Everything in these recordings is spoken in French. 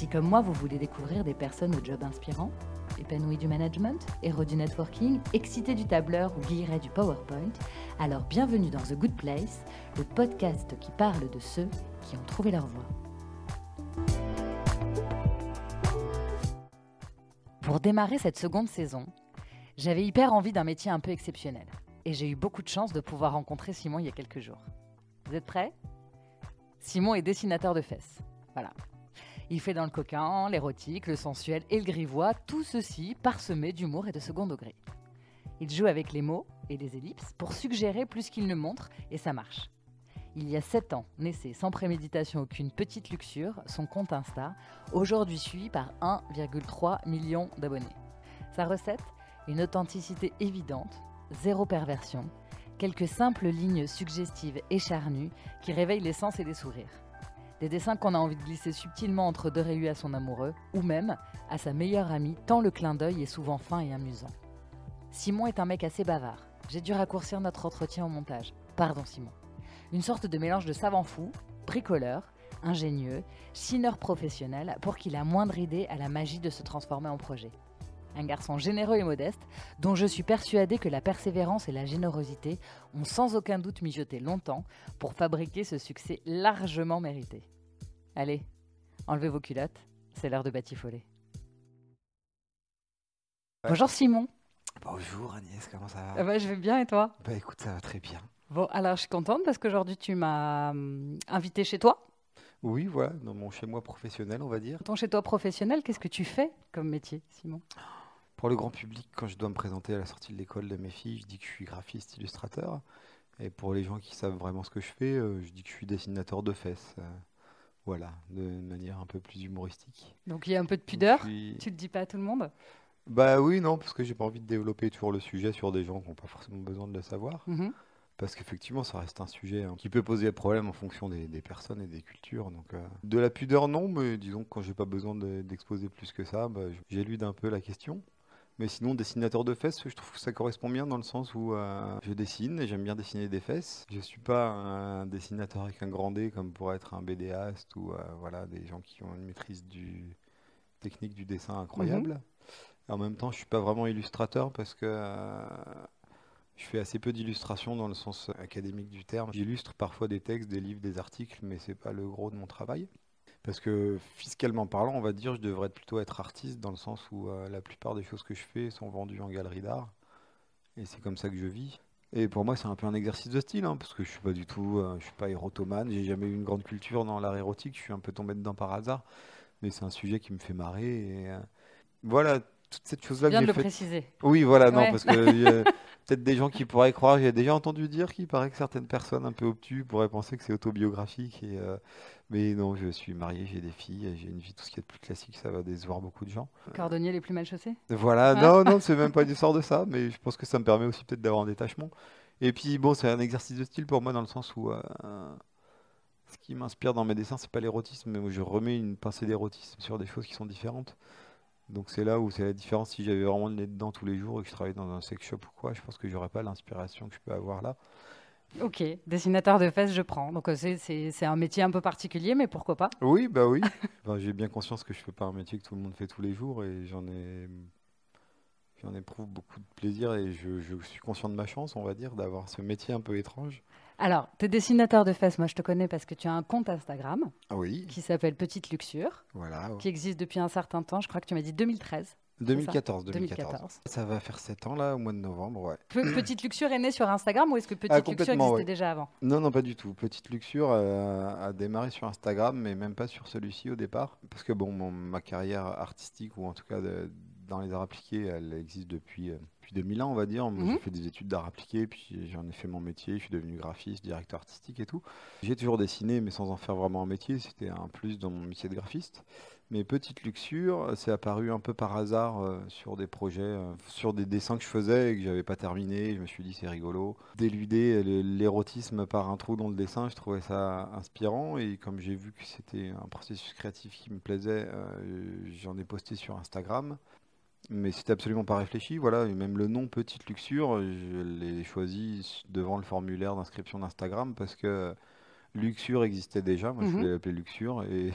Si comme moi vous voulez découvrir des personnes au job inspirant, épanouies du management, héros du networking, excités du tableur ou guillerets du PowerPoint, alors bienvenue dans The Good Place, le podcast qui parle de ceux qui ont trouvé leur voie. Pour démarrer cette seconde saison, j'avais hyper envie d'un métier un peu exceptionnel. Et j'ai eu beaucoup de chance de pouvoir rencontrer Simon il y a quelques jours. Vous êtes prêts? Simon est dessinateur de fesses. Voilà. Il fait dans le coquin, l'érotique, le sensuel et le grivois, tout ceci parsemé d'humour et de second degré. Il joue avec les mots et les ellipses pour suggérer plus qu'il ne montre, et ça marche. Il y a 7 ans, naissait sans préméditation aucune petite luxure, son compte Insta, aujourd'hui suivi par 1,3 million d'abonnés. Sa recette? Une authenticité évidente, zéro perversion, quelques simples lignes suggestives et charnues qui réveillent les sens et les sourires. Des dessins qu'on a envie de glisser subtilement entre deux rayures à son amoureux, ou même à sa meilleure amie, tant le clin d'œil est souvent fin et amusant. Simon est un mec assez bavard. J'ai dû raccourcir notre entretien au montage. Pardon Simon. Une sorte de mélange de savant fou, bricoleur, ingénieux, chineur professionnel pour qu'il a moindre idée à la magie de se transformer en projet un garçon généreux et modeste, dont je suis persuadée que la persévérance et la générosité ont sans aucun doute mijoté longtemps pour fabriquer ce succès largement mérité. Allez, enlevez vos culottes, c'est l'heure de batifoler. Bonjour Simon. Bonjour Agnès, comment ça va? Ah bah, Je vais bien et toi? Bah écoute, ça va très bien. Bon, alors je suis contente parce qu'aujourd'hui tu m'as hum, invité chez toi. Oui, voilà, dans mon chez-moi professionnel, on va dire. Ton chez toi professionnel, qu'est-ce que tu fais comme métier, Simon? Pour le grand public, quand je dois me présenter à la sortie de l'école de mes filles, je dis que je suis graphiste illustrateur. Et pour les gens qui savent vraiment ce que je fais, euh, je dis que je suis dessinateur de fesses. euh, voilà, de manière un peu plus humoristique. Donc il y a un peu de pudeur, suis- tu le dis pas à tout le monde? Bah oui, non, parce que j'ai pas envie de développer toujours le sujet sur des gens qui n'ont pas forcément besoin de le savoir. Mhm. Parce qu'effectivement, ça reste un sujet hein, qui peut poser problème en fonction des, des personnes et des cultures. Donc, euh, de la pudeur, non, mais disons que quand j'ai pas besoin de- d'exposer plus que ça, bah, j'élude un peu la question. Mais sinon, dessinateur de fesses, je trouve que ça correspond bien dans le sens où euh, je dessine et j'aime bien dessiner des fesses. Je suis pas un dessinateur avec un grand D comme pourrait être un BDaste ou euh, voilà, des gens qui ont une maîtrise du technique du dessin incroyable. Et en même temps, je suis pas vraiment illustrateur parce que euh, je fais assez peu d'illustrations dans le sens académique du terme. J'illustre parfois des textes, des livres, des articles, mais c'est pas le gros de mon travail. Parce que fiscalement parlant, on va dire, je devrais plutôt être artiste dans le sens où euh, la plupart des choses que je fais sont vendues en galerie d'art. Et c'est comme ça que je vis. Et pour moi, c'est un peu un exercice de style, hein, parce que je suis pas du tout, euh, je suis pas érotomane, j'ai jamais eu une grande culture dans l'art érotique, je suis un peu tombé dedans par hasard. Mais c'est un sujet qui me fait marrer. Euh, voilà, toute cette chose-là que Bien de j'ai le préciser. Oui, voilà, non, Ouais. parce que peut-être des gens qui pourraient croire, j'ai déjà entendu dire qu'il paraît que certaines personnes un peu obtus pourraient penser que c'est autobiographique. Et, euh, mais non, je suis marié, j'ai des filles, j'ai une vie, tout ce qui est de plus classique, ça va décevoir beaucoup de gens. Cordonnier les plus mal chaussés Voilà, non, non, c'est même pas une histoire de ça, mais je pense que ça me permet aussi peut-être d'avoir un détachement. Et puis bon, c'est un exercice de style pour moi dans le sens où euh, ce qui m'inspire dans mes dessins, c'est pas l'érotisme, mais où je remets une pincée d'érotisme sur des choses qui sont différentes. Donc c'est là où c'est la différence. Si j'avais vraiment le nez dedans tous les jours et que je travaillais dans un sex shop ou quoi, je pense que j'aurais pas l'inspiration que je peux avoir là. Ok, dessinateur de fesses, je prends. Donc euh, c'est- un métier un peu particulier, mais pourquoi pas? Oui, bah oui. Enfin, j'ai bien conscience que je fais pas un métier que tout le monde fait tous les jours et j'en ai, j'en éprouve beaucoup de plaisir et je, je suis conscient de ma chance, on va dire, d'avoir ce métier un peu étrange. Alors, tu es dessinateur de fesses, moi je te connais parce que tu as un compte Instagram Ah oui, qui s'appelle Petite Luxure, voilà. qui existe depuis un certain temps, je crois que tu m'as dit 2013. 2014, 2014. 2014. Ça va faire 7 ans là, au mois de novembre, ouais. Pe- Petite Luxure est née sur Instagram ou est-ce que Petite Ah, Luxure existait ouais. déjà avant? Non, non, pas du tout. Petite Luxure euh, a démarré sur Instagram, mais même pas sur celui-ci au départ. Parce que bon, mon- ma carrière artistique, ou en tout cas de- dans les arts appliqués, elle existe depuis, euh, depuis depuis 2001, on va dire. Moi, Mhm. J'ai fait des études d'art appliqué, puis j'en ai fait mon métier. Je suis devenu graphiste, directeur artistique et tout. J'ai toujours dessiné, mais sans en faire vraiment un métier. C'était un plus dans mon métier de graphiste. Mais Petite Luxure, c'est apparu un peu par hasard euh, sur des projets, euh, sur des dessins que je faisais et que j'avais pas terminé. Je me suis dit, c'est rigolo. D'éluder l'érotisme par un trou dans le dessin, je trouvais ça inspirant. Et comme j'ai vu que c'était un processus créatif qui me plaisait, euh, j'en ai posté sur Instagram. Mais c'était absolument pas réfléchi, voilà. Et même le nom Petite Luxure, je l'ai choisi devant le formulaire d'inscription d'Instagram parce que Luxure existait déjà. Moi, je Mhm. voulais l'appeler Luxure. Et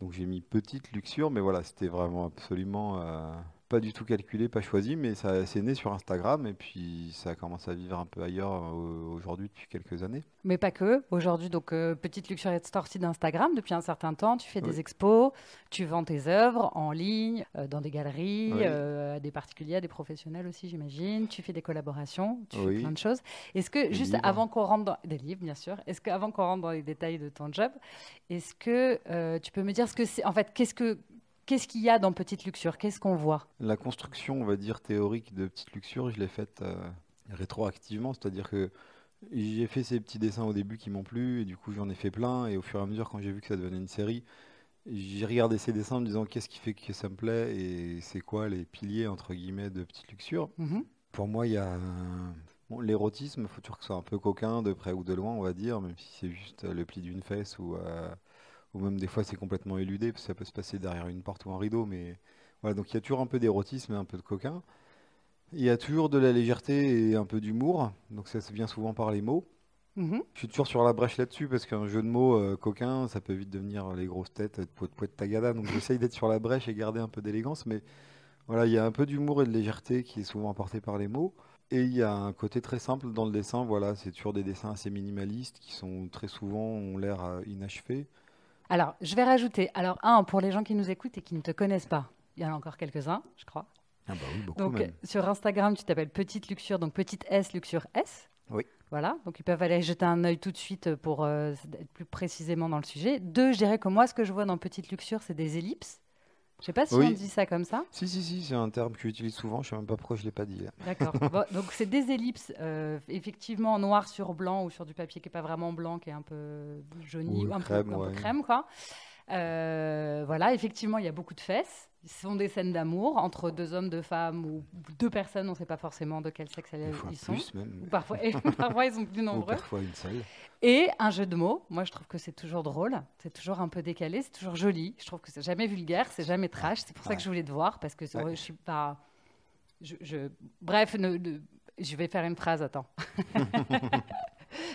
donc j'ai mis Petite Luxure, mais voilà, c'était vraiment absolument euh, pas du tout calculé, pas choisi. Mais ça c'est né sur Instagram et puis ça commence à vivre un peu ailleurs euh, aujourd'hui depuis quelques années. Mais pas que. Aujourd'hui, donc, euh, Petite Luxure est sortie d'Instagram depuis un certain temps. Tu fais des expos, tu vends tes œuvres en ligne, euh, dans des galeries, Oui. euh, à des particuliers, à des professionnels aussi, j'imagine. Tu fais des collaborations, tu fais plein de choses. Est-ce que, Des juste livres. avant qu'on rentre dans... Des livres, bien sûr. Est-ce qu'avant qu'on rentre dans les détails de ton job, est-ce que tu peux me dire ce que c'est... En fait, qu'est-ce que... Qu'est-ce qu'il y a dans Petite Luxure? Qu'est-ce qu'on voit? La construction, on va dire, théorique de Petite Luxure, je l'ai faite euh, rétroactivement, c'est-à-dire que j'ai fait ces petits dessins au début qui m'ont plu, et du coup j'en ai fait plein, et au fur et à mesure, quand j'ai vu que ça devenait une série, j'ai regardé ces dessins en me disant qu'est-ce qui fait que ça me plaît, et c'est quoi les piliers, entre guillemets, de Petite Luxure? Mhm. Pour moi, il y a bon, l'érotisme, il faut toujours que ce soit un peu coquin, de près ou de loin, on va dire, même si c'est juste le pli d'une fesse ou, euh, ou même des fois c'est complètement éludé, parce que ça peut se passer derrière une porte ou un rideau, mais voilà, donc il y a toujours un peu d'érotisme et un peu de coquin. Il y a toujours de la légèreté et un peu d'humour, donc ça se vient souvent par les mots. Mhm. Je suis toujours sur la brèche là-dessus parce qu'un jeu de mots euh, coquin, ça peut vite devenir les grosses têtes de poète poète tagada. Donc j'essaye d'être sur la brèche et garder un peu d'élégance, mais voilà, il y a un peu d'humour et de légèreté qui est souvent apporté par les mots. Et il y a un côté très simple dans le dessin. Voilà, c'est toujours des dessins assez minimalistes qui sont très souvent ont l'air euh, inachevés. Alors, je vais rajouter. Alors, un, pour les gens qui nous écoutent et qui ne te connaissent pas, il y en a encore quelques-uns, je crois. Ah bah oui, beaucoup Donc, même. sur Instagram, tu t'appelles Petite Luxure, donc Petite S, Luxure S. Oui. Voilà, donc ils peuvent aller jeter un œil tout de suite pour euh, être plus précisément dans le sujet. Deux, je dirais que moi, ce que je vois dans Petite Luxure, c'est des ellipses. Je sais pas si Oui. on dit ça comme ça. Si, si, si, c'est un terme que j'utilise souvent. Je sais même pas pourquoi je l'ai pas dit. D'accord. Bon, donc, c'est des ellipses, euh, effectivement, noir sur blanc ou sur du papier qui n'est pas vraiment blanc, qui est un peu jauni, Ou un, crème, peu, un peu ouais. crème, quoi. Euh, voilà, effectivement, il y a beaucoup de fesses. Ce sont des scènes d'amour entre deux hommes, deux femmes ou deux personnes. On ne sait pas forcément de quel sexe elles- ils sont. plus même. Ou parfois, parfois, ils sont plus Ou nombreux. parfois une seule. Et un jeu de mots. Moi, je trouve que c'est toujours drôle. C'est toujours un peu décalé. C'est toujours joli. Je trouve que c'est jamais vulgaire. C'est jamais trash. C'est pour ça que je voulais te voir parce que Ouais. je suis pas. Je, je- Bref, ne- ne- je vais faire une phrase. Attends.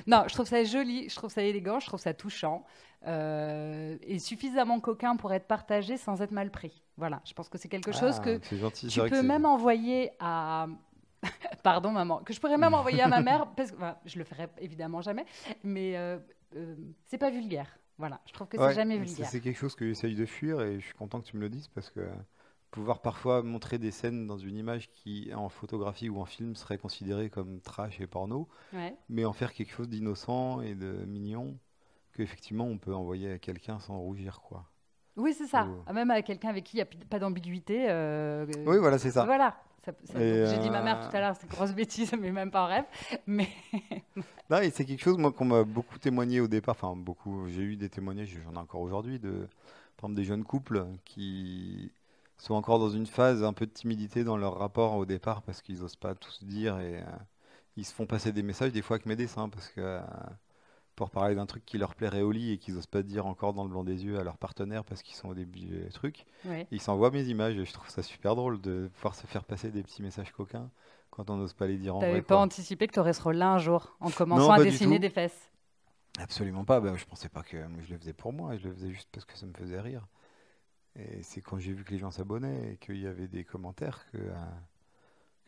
non, je trouve ça joli. Je trouve ça élégant. Je trouve ça touchant. euh, et suffisamment coquin pour être partagé sans être mal pris. Voilà. Je pense que c'est quelque chose Ah, que gentil. tu peux même envoyer à. Pardon, maman. Que je pourrais même envoyer à ma mère, parce que je le ferai évidemment jamais, mais euh, euh, c'est pas vulgaire. Voilà, je trouve que c'est jamais vulgaire. C'est quelque chose que j'essaye de fuir et je suis content que tu me le dises parce que pouvoir parfois montrer des scènes dans une image qui, en photographie ou en film, serait considérée comme trash et porno, Ouais. mais en faire quelque chose d'innocent et de mignon qu'effectivement on peut envoyer à quelqu'un sans rougir, quoi. Oui, c'est ça. Ah, Même avec quelqu'un avec qui il n'y a pas d'ambiguïté. euh, Oui, voilà, c'est ça. Voilà. Ça- ça- J'ai dit ma mère euh, tout à l'heure, c'est une grosse bêtise, mais même pas en rêve. Mais Non, et c'est quelque chose moi qu'on m'a beaucoup témoigné au départ. Enfin, beaucoup. J'ai eu des témoignages, j'en ai encore aujourd'hui, de par exemple des jeunes couples qui sont encore dans une phase un peu de timidité dans leur rapport au départ parce qu'ils osent pas tout se dire et euh, ils se font passer des messages des fois avec mes dessins parce que euh, pour parler d'un truc qui leur plairait au lit et qu'ils osent pas dire encore dans le blanc des yeux à leur partenaire parce qu'ils sont au début du truc, ouais. ils s'envoient mes images et je trouve ça super drôle de pouvoir se faire passer des petits messages coquins quand on n'ose pas les dire en t'avais vrai. pas quoi. anticipé que tu aurais ce rôle-là un jour, en commençant à pas dessiner des fesses? Absolument pas. Ben, je pensais pas que je le faisais pour moi. Je le faisais juste parce que ça me faisait rire. Et c'est quand j'ai vu que les gens s'abonnaient et qu'il y avait des commentaires que, euh, que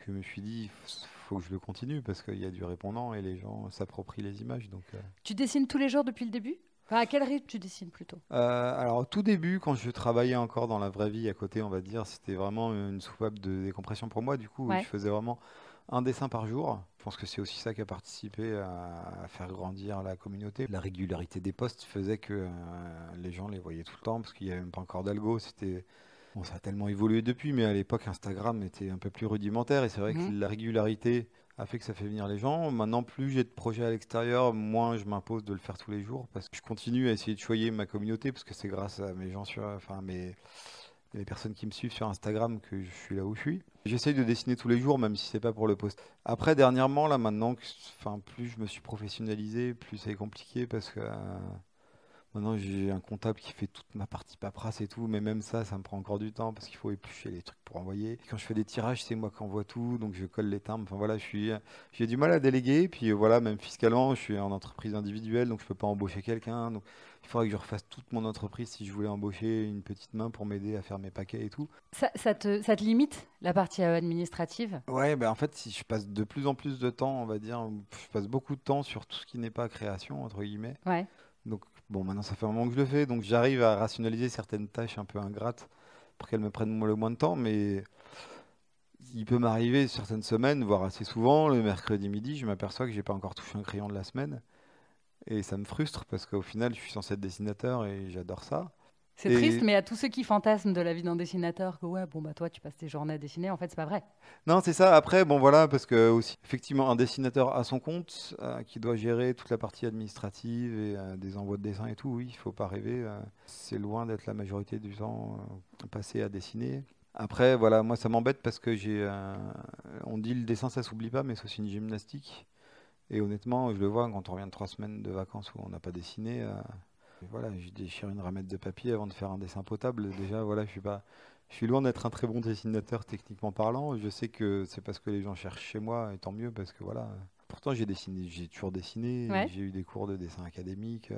je me suis dit, faut faut que je le continue parce qu'il y a du répondant et les gens s'approprient les images. Donc, euh. Tu dessines tous les jours depuis le début? Enfin, à quel rythme tu dessines plutôt? Euh, alors, au tout début, quand je travaillais encore dans la vraie vie à côté, on va dire, c'était vraiment une soupape de décompression pour moi. Du coup, Ouais. je faisais vraiment un dessin par jour. Je pense que c'est aussi ça qui a participé à, faire grandir la communauté. La régularité des posts faisait que euh, les gens les voyaient tout le temps parce qu'il n'y avait même pas encore d'algo. C'était Bon, ça a tellement évolué depuis, mais à l'époque, Instagram était un peu plus rudimentaire et c'est vrai que Mhm. la régularité a fait que ça fait venir les gens. Maintenant, plus j'ai de projets à l'extérieur, moins je m'impose de le faire tous les jours parce que je continue à essayer de choyer ma communauté parce que c'est grâce à mes gens sur, enfin, mes, les personnes qui me suivent sur Instagram que je suis là où je suis. J'essaye de dessiner tous les jours, même si c'est pas pour le post. Après, dernièrement, là, maintenant, enfin, plus je me suis professionnalisé, plus c'est compliqué parce que euh, maintenant j'ai un comptable qui fait toute ma partie paperasse et tout, mais même ça, ça me prend encore du temps parce qu'il faut éplucher les trucs pour envoyer. Quand je fais des tirages, c'est moi qui envoie tout, donc je colle les timbres. Enfin voilà, je suis, j'ai du mal à déléguer. Puis euh, voilà, même fiscalement, je suis en entreprise individuelle, donc je peux pas embaucher quelqu'un. Donc il faudrait que je refasse toute mon entreprise si je voulais embaucher une petite main pour m'aider à faire mes paquets et tout. Ça, ça te, ça te limite, la partie euh, administrative? Ouais, bah en fait, si je passe de plus en plus de temps, on va dire, je passe beaucoup de temps sur tout ce qui n'est pas création, entre guillemets. Ouais. Donc, bon, maintenant, ça fait un moment que je le fais, donc j'arrive à rationaliser certaines tâches un peu ingrates pour qu'elles me prennent le moins de temps, mais il peut m'arriver certaines semaines, voire assez souvent, le mercredi midi, je m'aperçois que j'ai pas encore touché un crayon de la semaine. Et ça me frustre parce qu'au final, je suis censé être dessinateur et j'adore ça. C'est Et- triste, mais à tous ceux qui fantasment de la vie d'un dessinateur, que ouais, bon, bah toi, tu passes tes journées à dessiner, en fait, c'est pas vrai. Non, c'est ça. Après, bon voilà, parce que aussi, effectivement, un dessinateur à son compte, euh, qui doit gérer toute la partie administrative et euh, des envois de dessin et tout, oui, il faut pas rêver. euh, c'est loin d'être la majorité du temps passé à dessiner. Après, voilà, moi ça m'embête parce que j'ai, on dit le dessin ça s'oublie pas, mais c'est aussi une gymnastique. Et honnêtement, je le vois quand on revient de trois semaines de vacances où on n'a pas dessiné. Euh, voilà, je déchire une ramette de papier avant de faire un dessin potable. Déjà, voilà, je suis pas, je suis loin d'être un très bon dessinateur techniquement parlant. Je sais que c'est parce que les gens cherchent chez moi, et tant mieux parce que voilà. Pourtant, j'ai dessiné, j'ai toujours dessiné. Ouais. J'ai eu des cours de dessin académique.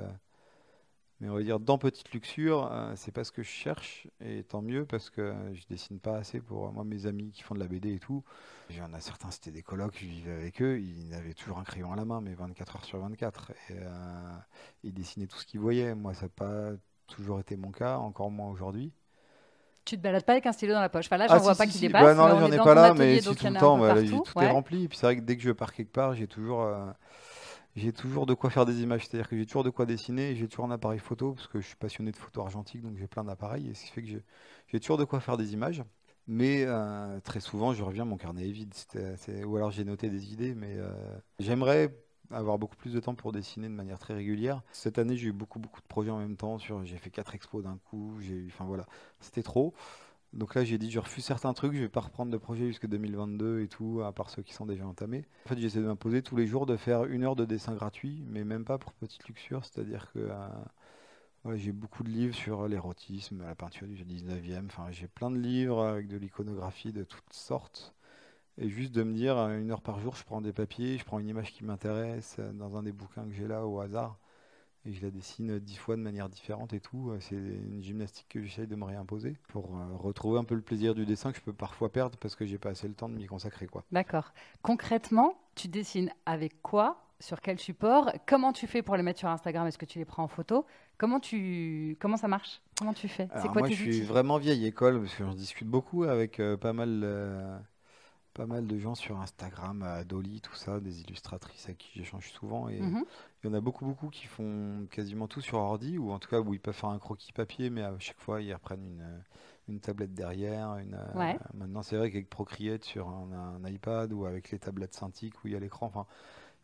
Euh, mais on va dire dans Petite Luxure, euh, c'est pas ce que je cherche, et tant mieux parce que je dessine pas assez pour moi, mes amis qui font de la BD et tout. Il y en a certains, c'était des colocs, je vivais avec eux, ils avaient toujours un crayon à la main, mais 24 heures sur 24. Et euh, ils dessinaient tout ce qu'ils voyaient. Moi, ça n'a pas toujours été mon cas, encore moins aujourd'hui. Tu te balades pas avec un stylo dans la poche? Enfin, là, j'en Ah, vois si, pas si, qui si. dépasse. Bah non, mais là, on j'en ai pas là, atelier, mais si tout le temps, bah, là, tout Ouais. est rempli. Et puis c'est vrai que dès que je pars quelque part, j'ai toujours, euh, j'ai toujours de quoi faire des images. C'est-à-dire que j'ai toujours de quoi dessiner. J'ai toujours un appareil photo parce que je suis passionné de photo argentique, donc j'ai plein d'appareils. Et ce qui fait que j'ai toujours de quoi faire des images. Mais euh, très souvent, je reviens, mon carnet est vide. Ou alors j'ai noté des idées, mais euh, j'aimerais avoir beaucoup plus de temps pour dessiner de manière très régulière. Cette année, j'ai eu beaucoup, beaucoup de projets en même temps. J'ai fait quatre expos d'un coup. J'ai eu, enfin voilà, c'était trop. Donc là, j'ai dit, je refuse certains trucs, je vais pas reprendre de projet jusqu'à 2022 et tout, à part ceux qui sont déjà entamés. En fait, j'essaie de m'imposer tous les jours de faire une heure de dessin gratuit, mais même pas pour petite luxure, c'est-à-dire que euh, j'ai beaucoup de livres sur l'érotisme, la peinture du 19e, enfin, j'ai plein de livres avec de l'iconographie de toutes sortes. Et juste de me dire, euh, une heure par jour, je prends des papiers, je prends une image qui m'intéresse euh, dans un des bouquins que j'ai là au hasard, et je la dessine dix fois de manière différente et tout. Euh, C'est une gymnastique que j'essaye de me réimposer pour euh, retrouver un peu le plaisir du dessin que je peux parfois perdre parce que j'ai pas assez le temps de m'y consacrer, quoi. D'accord. Concrètement, tu dessines avec quoi? Sur quel support? Comment tu fais pour les mettre sur Instagram? Est-ce que tu les prends en photo? Comment tu comment ça marche? Comment tu fais? C'est quoi moi, tes je suis vraiment vieille école parce que j'en discute beaucoup avec euh, pas mal, euh, pas mal de gens sur Instagram, à Dolly, tout ça, des illustratrices avec qui j'échange souvent. Et Mhm. il y en a beaucoup, beaucoup qui font quasiment tout sur ordi ou en tout cas où ils peuvent faire un croquis papier, mais à chaque fois ils reprennent une, euh, une tablette derrière. Une, euh. Maintenant, c'est vrai qu'avec Procreate sur un, un iPad ou avec les tablettes Cintiq où il y a l'écran, enfin.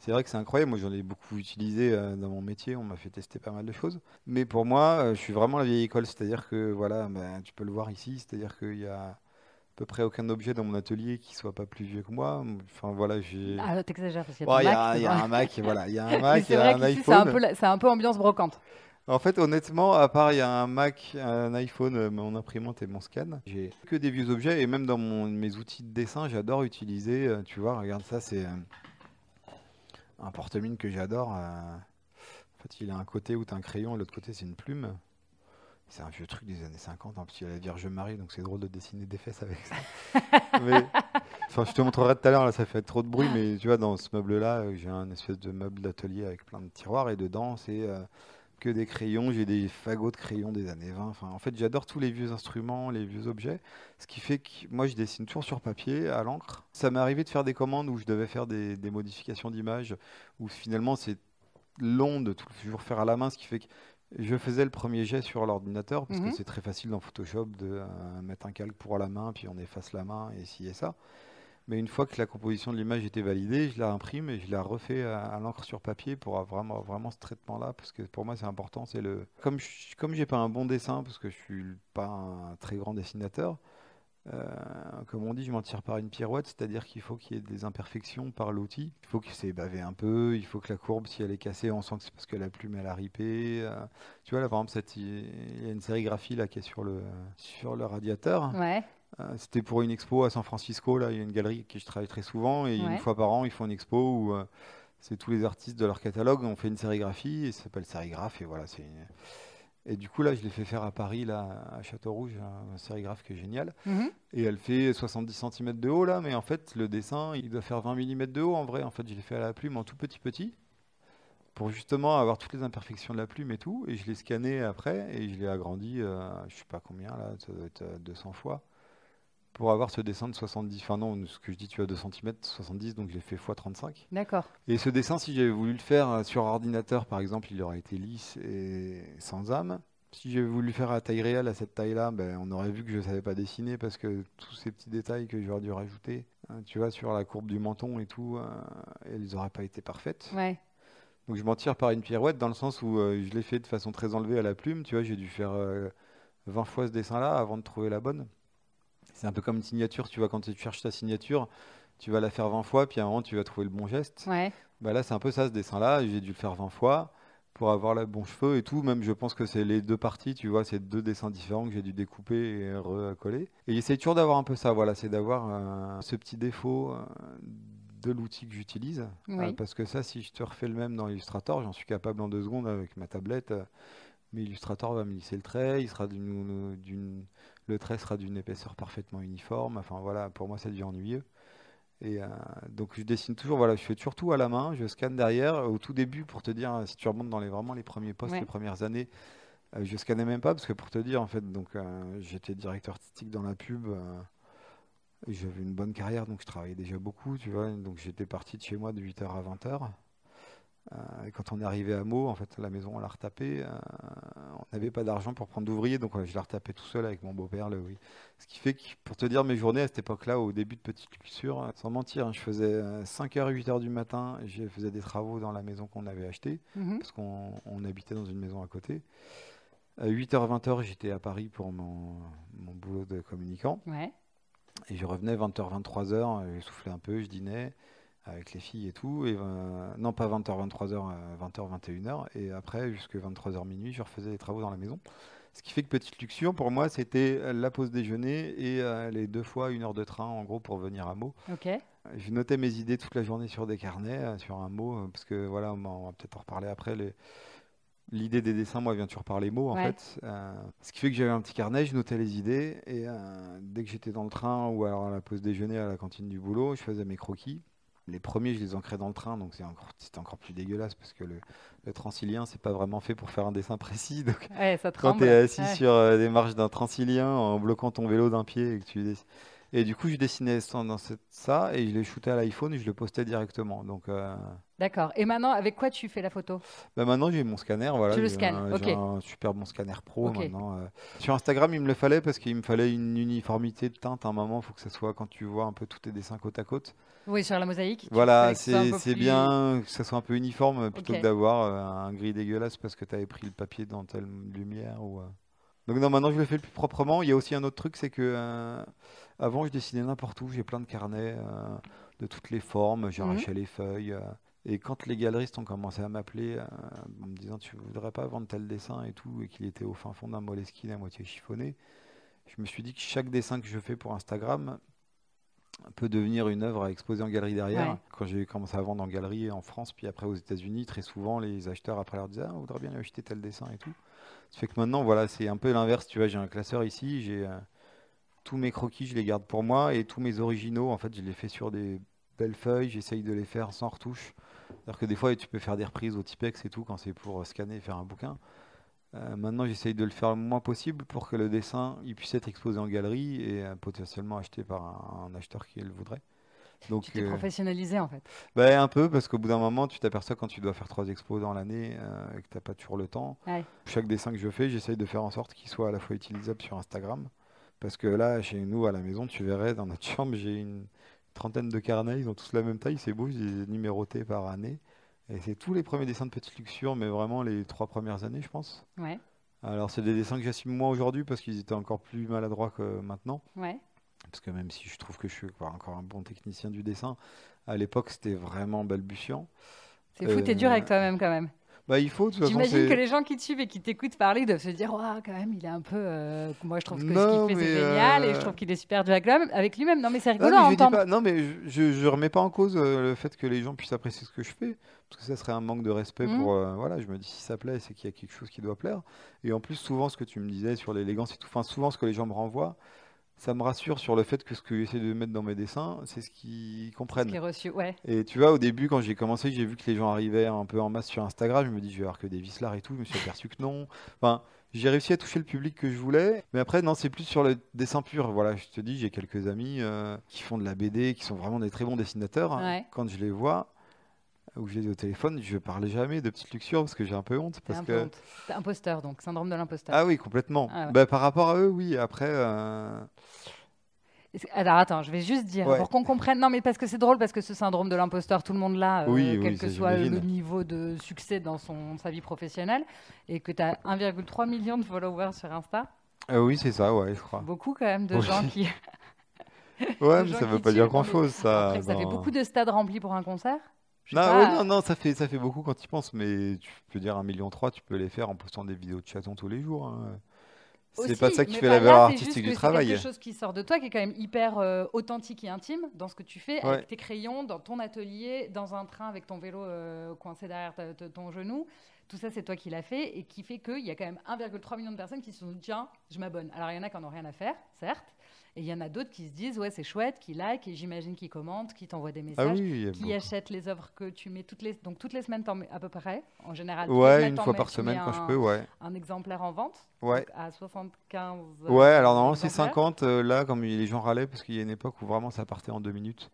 C'est vrai que c'est incroyable. Moi, j'en ai beaucoup utilisé euh, dans mon métier. On m'a fait tester pas mal de choses. Mais pour moi, je suis vraiment la vieille école. C'est-à-dire que, voilà, ben, tu peux le voir ici. C'est-à-dire qu'il y a à peu près aucun objet dans mon atelier qui soit pas plus vieux que moi. Enfin, voilà, j'ai. Ah, t'exagères parce qu'il y a Ouais, y Mac, a, y a devant. un Mac, voilà, il y a un Mac, il y a vrai un un iPhone. c'est un peu ambiance brocante. En fait, honnêtement, à part il y a un Mac, un iPhone, euh, mon imprimante et mon scan, j'ai que des vieux objets et même dans mon, mes outils de dessin, j'adore utiliser. euh, Tu vois, regarde ça, c'est euh, un porte-mine que j'adore. En fait, il a un côté où tu as un crayon, et l'autre côté c'est une plume. C'est un vieux truc des années 50, en plus il y a la Vierge Marie, donc c'est drôle de dessiner des fesses avec ça. Mais, enfin, je te montrerai tout à l'heure, là ça fait trop de bruit, mais tu vois, dans ce meuble-là, euh, j'ai un espèce de meuble d'atelier avec plein de tiroirs et dedans c'est euh, que des crayons, j'ai des fagots de crayons des années 20. Enfin, en fait, j'adore tous les vieux instruments, les vieux objets, ce qui fait que moi je dessine toujours sur papier, à l'encre. Ça m'est arrivé de faire des commandes où je devais faire des, des modifications d'images, où finalement c'est long de toujours faire à la main, ce qui fait que Je faisais le premier jet sur l'ordinateur parce Mhm. que c'est très facile dans Photoshop de euh, mettre un calque pour la main, puis on efface la main et ci et ça. Mais une fois que la composition de l'image était validée, je la imprime et je la refais à, à l'encre sur papier pour avoir vraiment, vraiment ce traitement-là. Parce que pour moi, c'est important. C'est le comme je, comme j'ai pas un bon dessin parce que je suis pas un très grand dessinateur. Euh, comme on dit, je m'en tire par une pirouette, c'est-à-dire qu'il faut qu'il y ait des imperfections par l'outil. Il faut que c'est bavé un peu, il faut que la courbe, si elle est cassée, on sent que c'est parce que la plume elle a ripé. euh. tu vois là, par exemple, cette- il y a une sérigraphie là qui est sur le sur le radiateur. Ouais. Euh, C'était pour une expo à San Francisco. Là, il y a une galerie qui je travaille très souvent et Ouais. une fois par an, ils font une expo où c'est tous les artistes de leur catalogue. On fait une sérigraphie et ça s'appelle sérigraphe et voilà. C'est une- et du coup là, je l'ai fait faire à Paris là à Château-Rouge, un sérigraphe qui est génial. Mhm. Et elle fait 70 cm de haut là, mais en fait le dessin il doit faire 20 mm de haut en vrai. En fait, je l'ai fait à la plume en tout petit petit pour justement avoir toutes les imperfections de la plume et tout. Et je l'ai scanné après et je l'ai agrandi, euh, je sais pas combien là, ça doit être euh, 200 fois pour avoir ce dessin de 70. Enfin non, ce que je dis, tu as 2 cm, 70, donc j'ai fait x35. D'accord. Et ce dessin, si j'avais voulu le faire euh, sur ordinateur, par exemple, il aurait été lisse et sans âme. Si j'avais voulu le faire à taille réelle, à cette taille-là, ben, on aurait vu que je ne savais pas dessiner parce que tous ces petits détails que j'aurais dû rajouter, hein, tu vois, sur la courbe du menton et tout, euh, elles n'auraient pas été parfaites. Ouais. Donc je m'en tire par une pirouette dans le sens où euh, je l'ai fait de façon très enlevée à la plume. Tu vois, j'ai dû faire euh, 20 fois ce dessin-là avant de trouver la bonne. C'est un peu comme une signature, tu vois, quand tu cherches ta signature, tu vas la faire 20 fois, puis à un moment tu vas trouver le bon geste. Ouais. Bah là, c'est un peu ça, ce dessin-là. J'ai dû le faire 20 fois pour avoir le bon cheveu et tout. Même, je pense que c'est les deux parties, tu vois, c'est deux dessins différents que j'ai dû découper et recoller. Et j'essaie toujours d'avoir un peu ça, voilà, c'est d'avoir euh, ce petit défaut euh, de l'outil que j'utilise. Oui. Euh, parce que ça, si je te refais le même dans Illustrator, j'en suis capable en deux secondes avec ma tablette. mais Illustrator va me lisser le trait, il sera d'une- le trait sera d'une épaisseur parfaitement uniforme. Enfin voilà, pour moi, ça devient ennuyeux. Et euh, donc je dessine toujours, voilà, je fais toujours tout à la main, je scanne derrière. Au tout début, pour te dire, si tu remontes dans les vraiment les premiers postes, Ouais. les premières années, euh, je scannais même pas parce que pour te dire, en fait, donc euh, j'étais directeur artistique dans la pub. euh, j'avais une bonne carrière, donc je travaillais déjà beaucoup, tu vois. Donc j'étais parti de chez moi de 8h à 20h. Euh, et quand on est arrivé à Meaux, en fait, la maison, on l'a retapée. euh, on n'avait pas d'argent pour prendre d'ouvriers, donc je l'ai retapé tout seul avec mon beau-père, le oui. Ce qui fait que, pour te dire, mes journées à cette époque-là, au début de Petite Culture, euh, sans mentir, hein, je faisais 5h, 8h du matin, je faisais des travaux dans la maison qu'on avait achetée, Mhm. parce qu'on on habitait dans une maison à côté. À 8h, 20h, j'étais à Paris pour mon, mon boulot de communicant. Ouais. Et je revenais 20h, 23h, je soufflais un peu, je dînais avec les filles et tout. Et euh, non, pas 20h, 23h, 20h, 21h. Et après, jusque 23h minuit, je refaisais les travaux dans la maison. Ce qui fait que Petite Luxure, pour moi, c'était la pause déjeuner et euh, les deux fois une heure de train, en gros, pour venir à Meaux. Ok. Je notais mes idées toute la journée sur des carnets, euh, sur un mot, euh, parce que voilà, on, va peut-être en reparler après. les- L'idée des dessins, moi, vient toujours par les mots, en Ouais. fait. Euh, ce qui fait que j'avais un petit carnet, je notais les idées, et euh, dès que j'étais dans le train ou alors à la pause déjeuner à la cantine du boulot, je faisais mes croquis. Les premiers, je les ancrais dans le train, donc c'est encore, c'était encore plus dégueulasse, parce que le, le transilien, c'est pas vraiment fait pour faire un dessin précis. Donc Ouais, ça quand tu es assis Ouais. sur euh, des marches d'un transilien en bloquant ton vélo d'un pied et que tu. Et du coup, je dessinais ça, dans cette- ça et je l'ai shooté à l'iPhone et je le postais directement. Donc euh, D'accord. Et maintenant, avec quoi tu fais la photo? Bah maintenant, j'ai mon scanner. Voilà, Tu le scannes, ok. j'ai un super bon scanner pro maintenant. euh. Sur Instagram, il me le fallait parce qu'il me fallait une uniformité de teinte. À un moment, il faut que ça soit quand tu vois un peu tous tes dessins côte à côte. Oui, sur la mosaïque. Voilà, c'est plus- bien que ça soit un peu uniforme plutôt que d'avoir euh, un gris dégueulasse parce que tu avais pris le papier dans telle lumière. Ou, euh. Donc non, maintenant je le fais le plus proprement. Il y a aussi un autre truc, c'est que avant je dessinais n'importe où. J'ai plein de carnets de toutes les formes. Mhm. J'arrachais les feuilles. Et quand les galeristes ont commencé à m'appeler euh, en me disant tu voudrais pas vendre tel dessin et tout, et qu'il était au fin fond d'un Moleskine à moitié chiffonné, je me suis dit que chaque dessin que je fais pour Instagram peut devenir une œuvre à exposer en galerie derrière. Ouais. Quand j'ai commencé à vendre en galerie en France, puis après aux États-Unis, très souvent les acheteurs après leur disaient ah, on voudrait bien acheter tel dessin et tout. Ça fait que maintenant voilà c'est un peu l'inverse. Tu vois j'ai un classeur ici, j'ai euh, tous mes croquis je les garde pour moi et tous mes originaux en fait je les fais sur des belles feuilles. J'essaye de les faire sans retouche. C'est-à-dire que des fois tu peux faire des reprises au Tipex et tout quand c'est pour scanner et faire un bouquin. Euh, maintenant, j'essaye de le faire le moins possible pour que le dessin il puisse être exposé en galerie et euh, potentiellement acheté par un, un acheteur qui le voudrait. Donc, Tu t'es euh, professionnalisé en fait. bah, un peu, parce qu'au bout d'un moment, tu t'aperçois quand tu dois faire trois expos dans l'année et que tu n'as pas toujours le temps. Ouais. Chaque dessin que je fais, j'essaye de faire en sorte qu'il soit à la fois utilisable sur Instagram. Parce que là, chez nous, à la maison, tu verrais, dans notre chambre, j'ai une trentaine de carnets, ils ont tous la même taille, c'est beau, je les ai numérotés par année. Et c'est tous les premiers dessins de Petite Luxure, mais vraiment les trois premières années, je pense. Ouais, Alors, c'est des dessins que j'assume moins aujourd'hui parce qu'ils étaient encore plus maladroits que maintenant. ouais. Parce que même si je trouve que je suis encore un bon technicien du dessin, à l'époque, c'était vraiment balbutiant. C'est fou, t'es dur Euh, avec toi-même quand même. Bah, il faut, J'imagine que les gens qui te suivent et qui t'écoutent parler doivent se dire Waouh, quand même, il est un peu. euh, Moi, je trouve que ce Non, qu'il fait, c'est mais, génial et euh, je trouve qu'il est super dur avec lui-même. Non, mais c'est rigolo mais à dis entendre. pas- non, mais je, je remets pas en cause euh, le fait que les gens puissent apprécier ce que je fais, parce que ça serait un manque de respect Mhm. pour. euh, voilà, je me dis si ça plaît, c'est qu'il y a quelque chose qui doit plaire. Et en plus, souvent, ce que tu me disais sur l'élégance et tout, enfin, souvent, ce que les gens me renvoient, ça me rassure sur le fait que ce que j'essaie de mettre dans mes dessins, c'est ce qu'ils Ce qui comprennent. est reçu. Ouais. Et tu vois, au début, quand j'ai commencé, j'ai vu que les gens arrivaient un peu en masse sur Instagram. Je me dis, je vais avoir que des vislards et tout. Je me suis aperçu que non. Enfin, j'ai réussi à toucher le public que je voulais. Mais après, non, c'est plus sur le dessin pur. Voilà, je te dis, j'ai quelques amis euh, qui font de la BD, qui sont vraiment des très bons dessinateurs. Ouais. Quand je les vois, ou je les ai au téléphone, je parle jamais de petite luxure parce que j'ai un peu honte. Parce un peu honte. Imposteur, donc syndrome de l'imposteur. Ah oui, complètement. Ah ouais. Bah, par rapport à eux, oui. Après, euh, Alors attends, je vais juste dire Ouais. pour qu'on comprenne. Non, mais parce que c'est drôle parce que ce syndrome de l'imposteur, tout le monde l'a, euh, quel oui, que soit le niveau de succès dans son, sa vie professionnelle, et que tu as 1,3 million de followers sur Insta. euh, oui, c'est ça, ouais, je crois. Beaucoup quand même de Oui. gens qui. Ouais, mais ça veut qui pas dire grand-chose, ça. Après, ça fait beaucoup de stades remplis pour un concert. Non, pas, ouais, non, non, ça fait, ça fait beaucoup quand tu y penses, mais tu peux dire un million trois, tu peux les faire en postant des vidéos de chatons tous les jours. hein. C'est pas ça qui fait la valeur c'est artistique que du C'est travail. quelque chose qui sort de toi, qui est quand même hyper euh, authentique et intime dans ce que tu fais, Ouais. avec tes crayons, dans ton atelier, dans un train avec ton vélo euh, coincé derrière ta- ta- ton genou. Tout ça, c'est toi qui l'as fait et qui fait qu'il y a quand même 1,3 million de personnes qui se sont dit tiens, je m'abonne. Alors, il y en a qui n'en ont rien à faire, certes, et il y en a d'autres qui se disent ouais, c'est chouette, qui like, et j'imagine qui commentent, qui t'envoient des Ah messages. oui, Qui achètent les œuvres que tu mets toutes les donc toutes les semaines à peu près en général Ouais, une fois par semaine quand je un- peux, ouais. un exemplaire en vente Ouais. à 75 Ouais, alors normalement c'est exemplaires. 50, euh, là, comme les gens râlaient, parce qu'il y a une époque où vraiment ça partait en deux minutes.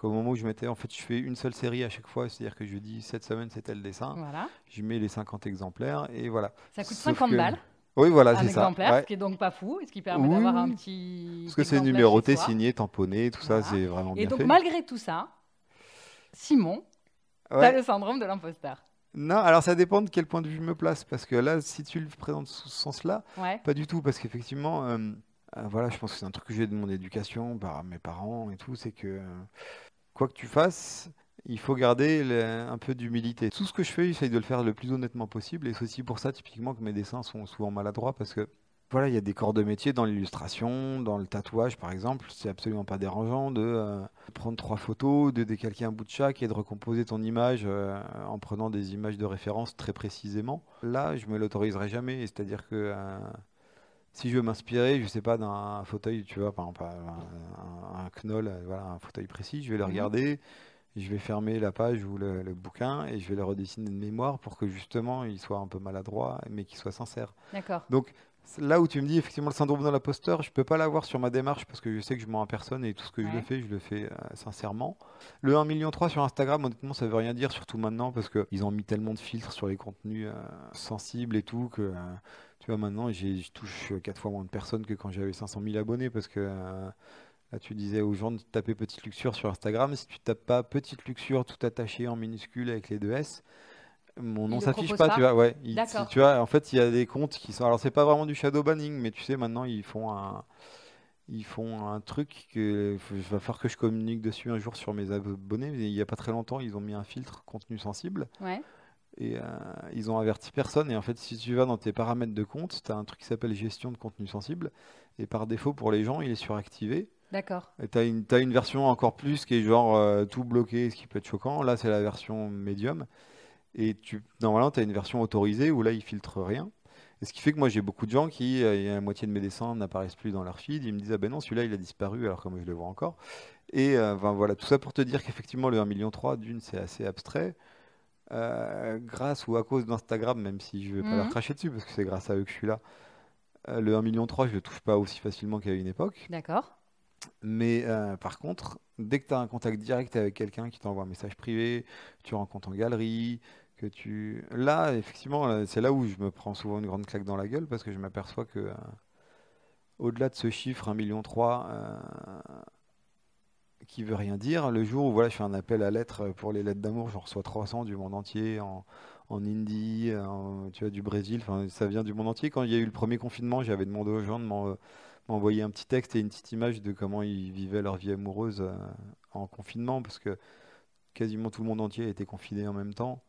Qu'au moment où je mettais, en fait, je fais une seule série à chaque fois, c'est-à-dire que je dis cette semaine c'était le dessin, Voilà. je mets les 50 exemplaires, et voilà. Ça coûte Sauf 50 que- balles Oui, voilà, c'est ça. exemplaire, ouais. ce qui est donc pas fou, et ce qui permet Oui, d'avoir un petit. Parce que c'est numéroté, signé, tamponné, tout ça, c'est vraiment Et bien donc fait. malgré tout ça, Simon, Ouais. t'as le syndrome de l'imposteur. Non, alors ça dépend de quel point de vue je me place, parce que là, si tu le présentes sous ce sens-là, Ouais. Pas du tout, parce qu'effectivement, euh, euh, voilà, je pense que c'est un truc que j'ai de mon éducation par mes parents et tout, c'est que euh, quoi que tu fasses, il faut garder le- un peu d'humilité. Tout ce que je fais, j'essaye de le faire le plus honnêtement possible, et c'est aussi pour ça, typiquement, que mes dessins sont souvent maladroits, parce que voilà, il y a des corps de métier dans l'illustration, dans le tatouage, par exemple. C'est absolument pas dérangeant de euh, prendre trois photos, de décalquer un bout de chaque et de recomposer ton image euh, en prenant des images de référence très précisément. Là, je me l'autoriserai jamais. C'est-à-dire que euh, si je veux m'inspirer, je sais pas, d'un fauteuil, tu vois, par exemple, un, un- un knoll, voilà, un fauteuil précis, je vais le Mhm. regarder. Je vais fermer la page ou le, le bouquin et je vais le redessiner de mémoire pour que justement il soit un peu maladroit mais qu'il soit sincère. D'accord. Donc là où tu me dis effectivement le syndrome de l'imposteur, je peux pas l'avoir sur ma démarche parce que je sais que je mens à personne et tout ce que je le fais, je le fais euh, sincèrement. Le 1,3 million sur Instagram, honnêtement, ça veut rien dire, surtout maintenant parce qu'ils ont mis tellement de filtres sur les contenus euh, sensibles et tout que euh, tu vois maintenant je touche quatre fois moins de personnes que quand j'avais 500 000 abonnés parce que Là, tu disais aux gens de taper Petite Luxure sur Instagram. Si tu tapes pas Petite Luxure tout attaché en minuscule avec les deux S, mon nom s'affiche pas, pas tu vois. Ouais, il- D'accord. tu vois, en fait, il y a des comptes qui sont. Alors, c'est pas vraiment du shadow banning, mais tu sais, maintenant, ils font un. Ils font un truc que il va falloir que je communique dessus un jour sur mes abonnés. Il y a pas très longtemps, ils ont mis un filtre contenu sensible Ouais. et euh, ils ont averti personne. Et en fait, si tu vas dans tes paramètres de compte, tu as un truc qui s'appelle gestion de contenu sensible. Et par défaut, pour les gens, il est suractivé. D'accord. Et t'as une, une version encore plus qui est genre euh, tout bloqué, ce qui peut être choquant. Là, c'est la version médium. Et tu, normalement, tu as une version autorisée où là, il filtre rien. Et ce qui fait que moi, j'ai beaucoup de gens qui, euh, la moitié de mes dessins n'apparaissent plus dans leur feed. Ils me disent, ah ben non, celui-là, il a disparu, alors que moi, je le vois encore. Et euh, ben voilà, tout ça pour te dire qu'effectivement, le 1,3 million, d'une, c'est assez abstrait. Euh, grâce ou à cause d'Instagram, même si je vais pas leur Mhm. cracher dessus, parce que c'est grâce à eux que je suis là. euh, le 1,3 million, je le touche pas aussi facilement qu'à une époque. D'accord. Mais euh, par contre, dès que tu as un contact direct avec quelqu'un qui t'envoie un message privé, tu rencontres en galerie, que tu... Là, effectivement, c'est là où je me prends souvent une grande claque dans la gueule parce que je m'aperçois que, euh, au-delà de ce chiffre, 1,3 million, euh, qui veut rien dire, le jour où voilà, je fais un appel à lettres pour les lettres d'amour, j'en reçois 300 du monde entier, en, en Indie, tu vois, du Brésil, ça vient du monde entier. Quand il y a eu le premier confinement, j'avais demandé aux gens de m'envoyer un petit texte et une petite image de comment ils vivaient leur vie amoureuse euh, en confinement, parce que quasiment tout le monde entier a été confiné en même temps.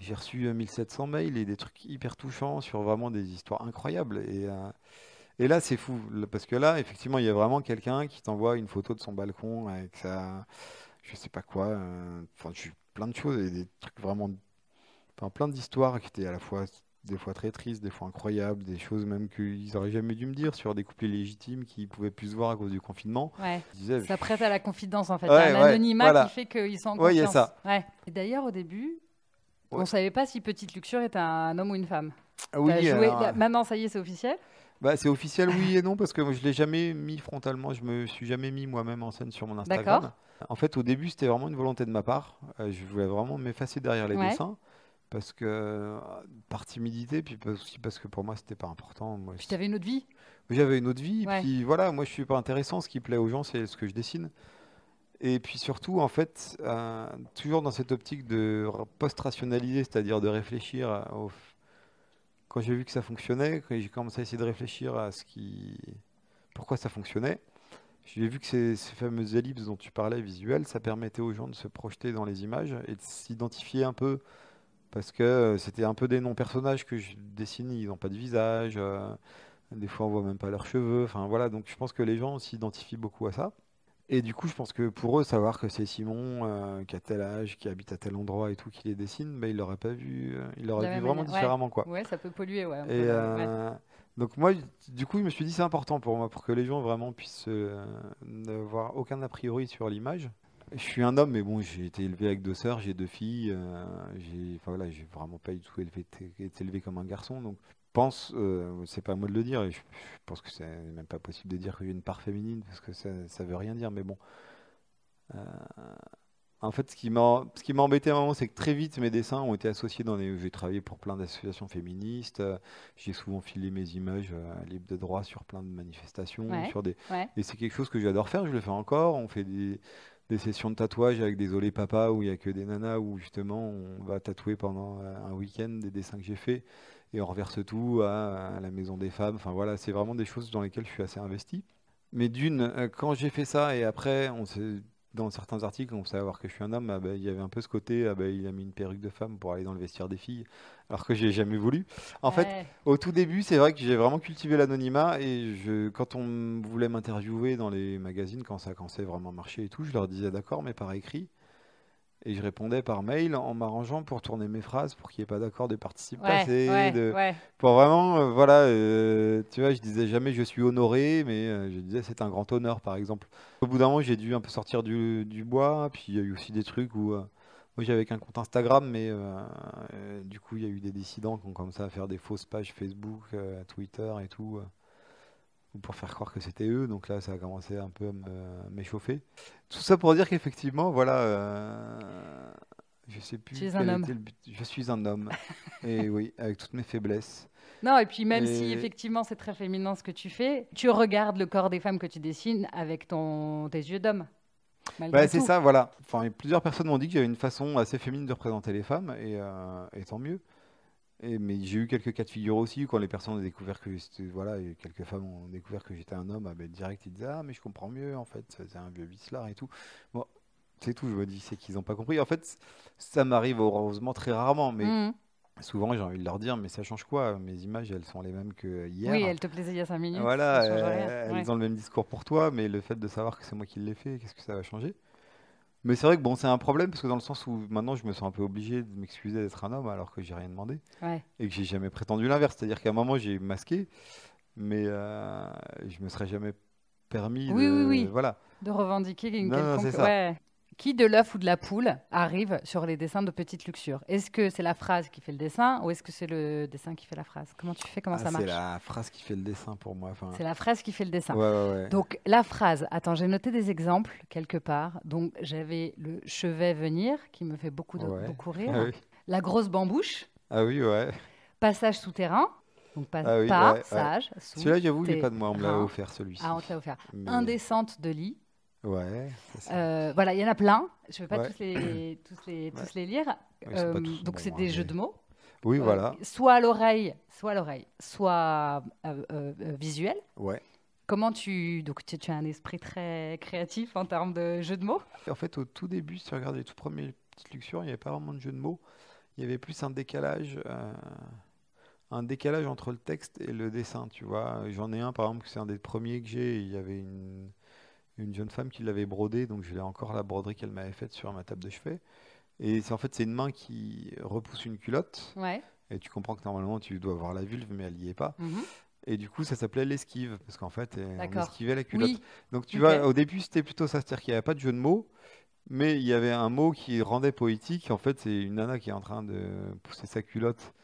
J'ai reçu 1700 euh, mails et des trucs hyper touchants sur vraiment des histoires incroyables. Et, euh, et là, c'est fou, parce que là, effectivement, il y a vraiment quelqu'un qui t'envoie une photo de son balcon avec sa, je sais pas quoi, enfin, plein de choses et des trucs vraiment, enfin, plein d'histoires qui étaient à la fois des fois très tristes, des fois incroyables, des choses même qu'ils auraient jamais dû me dire sur des couples légitimes qui pouvaient plus se voir à cause du confinement. Ouais. ça prête à la confidence en fait, ouais, l'anonymat qui fait qu'ils sont en confiance. Oui, il y a ça. Ouais. Et d'ailleurs, au début, on savait pas si Petite Luxure était un homme ou une femme. Oui. Maintenant, ça y est, c'est officiel? Bah, c'est officiel, oui et non, parce que je l'ai jamais mis frontalement. Je me suis jamais mis moi-même en scène sur mon Instagram. En fait, au début, c'était vraiment une volonté de ma part. Euh, je voulais vraiment m'effacer derrière les dessins parce que par timidité, puis aussi parce que pour moi c'était pas important. Moi, puis avais une autre vie. J'avais une autre vie, puis voilà, moi je suis pas intéressant. Ce qui plaît aux gens, c'est ce que je dessine. Et puis surtout, en fait, euh, toujours dans cette optique de post-rationaliser, c'est-à-dire de réfléchir au... quand j'ai vu que ça fonctionnait, quand j'ai commencé à essayer de réfléchir à ce qui, pourquoi ça fonctionnait. J'ai vu que ces, ces, fameuses ellipses dont tu parlais, visuelles, ça permettait aux gens de se projeter dans les images et de s'identifier un peu parce que euh, c'était un peu des non-personnages que je dessine, ils n'ont pas de visage, euh, des fois on voit même pas leurs cheveux, enfin voilà, donc je pense que les gens s'identifient beaucoup à ça. Et du coup, je pense que pour eux, savoir que c'est Simon, euh, qui a tel âge, qui habite à tel endroit et tout, qui les dessine, bah, ils l'auraient pas vu, ils l'auraient vu vraiment différemment, quoi. Ouais, ça peut polluer, ouais. Et donc moi, du coup, je me suis dit c'est important pour moi, pour que les gens vraiment puissent n'avoir aucun a priori sur l'image. Je suis un homme, mais bon, j'ai été élevé avec deux sœurs, j'ai deux filles. Euh, j'ai, enfin voilà, j'ai vraiment pas du tout élevé, été élevé comme un garçon. Donc, je pense, euh, c'est pas à moi de le dire, et je, pense que c'est même pas possible de dire que j'ai une part féminine parce que ça, ça veut rien dire. Mais bon, euh, en fait, ce qui m'a, ce qui m'a embêté à un moment, c'est que très vite mes dessins ont été associés dans les. J'ai travaillé pour plein d'associations féministes. J'ai souvent filé mes images libres de droit sur plein de manifestations, sur des. Et c'est quelque chose que j'adore faire. Je le fais encore. On fait des des sessions de tatouage avec des olé papa où il n'y a que des nanas où justement on va tatouer pendant euh, un week-end des dessins que j'ai faits et on reverse tout à, la maison des femmes. Enfin voilà, c'est vraiment des choses dans lesquelles je suis assez investi. Mais d'une, euh, quand j'ai fait ça et après, on s'est dans certains articles, on sait savoir que je suis un homme, ah ben, il y avait un peu ce côté, ah ben, il a mis une perruque de femme pour aller dans le vestiaire des filles, alors que j'ai jamais voulu. En fait, au tout début, c'est vrai que j'ai vraiment cultivé l'anonymat et je, quand on voulait m'interviewer dans les magazines, quand ça commençait vraiment à marcher et tout, je leur disais d'accord, mais par écrit. Et je répondais par mail en m'arrangeant pour tourner mes phrases pour qu'il n'y ait pas d'accord de participe passé. de... Pour vraiment, euh, voilà, euh, tu vois, je disais jamais je suis honoré, mais euh, je disais c'est un grand honneur, par exemple. Au bout d'un moment, j'ai dû un peu sortir du, du, bois, puis il y a eu aussi des trucs où. moi, j'avais qu'un compte Instagram, mais du coup, il y a eu des dissidents qui ont commencé à faire des fausses pages Facebook, Twitter et tout pour faire croire que c'était eux. Donc là, ça a commencé un peu à m'échauffer. Tout ça pour dire qu'effectivement, voilà, euh, je sais plus. Tu un homme. Je suis un homme. et oui, avec toutes mes faiblesses. Non, et puis même si effectivement c'est très féminin ce que tu fais, tu regardes le corps des femmes que tu dessines avec ton, tes yeux d'homme. Bah, c'est ça, voilà. Enfin, plusieurs personnes m'ont dit que j'avais une façon assez féminine de représenter les femmes, et, euh, et tant mieux mais j'ai eu quelques cas de figure aussi quand les personnes ont découvert que voilà, quelques femmes ont découvert que j'étais un homme, ah ben, direct ils disaient ah mais je comprends mieux en fait, c'est un vieux bislard et tout. Bon, c'est tout, je me dis c'est qu'ils n'ont pas compris. En fait, ça m'arrive heureusement très rarement, mais mmh. souvent j'ai envie de leur dire mais ça change quoi? Mes images elles sont les mêmes que hier. Oui, elles te plaisaient il y a 5 minutes. Voilà, elles ont le même discours pour toi, mais le fait de savoir que c'est moi qui l'ai fait, qu'est-ce que ça va changer? Mais c'est vrai que bon, c'est un problème parce que dans le sens où maintenant je me sens un peu obligé de m'excuser d'être un homme alors que j'ai rien demandé et que j'ai jamais prétendu l'inverse. C'est-à-dire qu'à un moment j'ai masqué, mais euh, je me serais jamais permis oui, de, oui, oui. voilà. de revendiquer une quelconque. Ouais. Qui de l'œuf ou de la poule arrive sur les dessins de Petite Luxure Est-ce que c'est la phrase qui fait le dessin ou est-ce que c'est le dessin qui fait la phrase? Comment tu fais? Comment Ah, ça marche? C'est la phrase qui fait le dessin pour moi. Enfin, C'est la phrase qui fait le dessin. ouais, ouais, ouais. Donc la phrase, attends, j'ai noté des exemples quelque part. Donc j'avais le chevet venir qui me fait beaucoup, de, beaucoup rire. Ah oui. La grosse bambouche, Ah oui, ouais. passage souterrain. Donc pas, Ah oui, pas ouais, ouais. sage, sous, Celui-là, j'avoue, il n'est pas de moi. On me l'a offert, celui-ci. Ah, on te l'a offert. Mais- Indécente de lit. Ouais, ça. Euh, voilà, il y en a plein. Je ne vais pas Ouais. tous, les, tous, les, tous les lire. Pas Euh, tous donc c'est hein, des jeux de mots. Oui, Euh, voilà. Soit à l'oreille, soit à l'oreille, soit euh, euh, euh, visuel. Ouais. Comment tu... Donc tu, tu as un esprit très créatif en termes de jeux de mots? En fait, au tout début, si tu regardes les tout premiers petites luxures, il n'y avait pas vraiment de jeu de mots. Il y avait plus un décalage, euh, un décalage entre le texte et le dessin, tu vois. J'en ai un, par exemple, que c'est un des premiers que j'ai. Il y avait une, une jeune femme qui l'avait brodé, donc je l'ai encore la broderie qu'elle m'avait faite sur ma table de chevet. Et en fait, c'est une main qui repousse une culotte. Ouais. Et tu comprends que normalement, tu dois voir la vulve, mais elle n'y est pas. Mhm. Et du coup, ça s'appelait l'esquive, parce qu'en fait, euh, on esquivait la culotte. Oui, Donc tu vois, au début c'était plutôt ça, c'est-à-dire qu'il n'y avait pas de jeu de mots, mais il y avait un mot qui rendait poétique. En fait, c'est une nana qui est en train de pousser sa culotte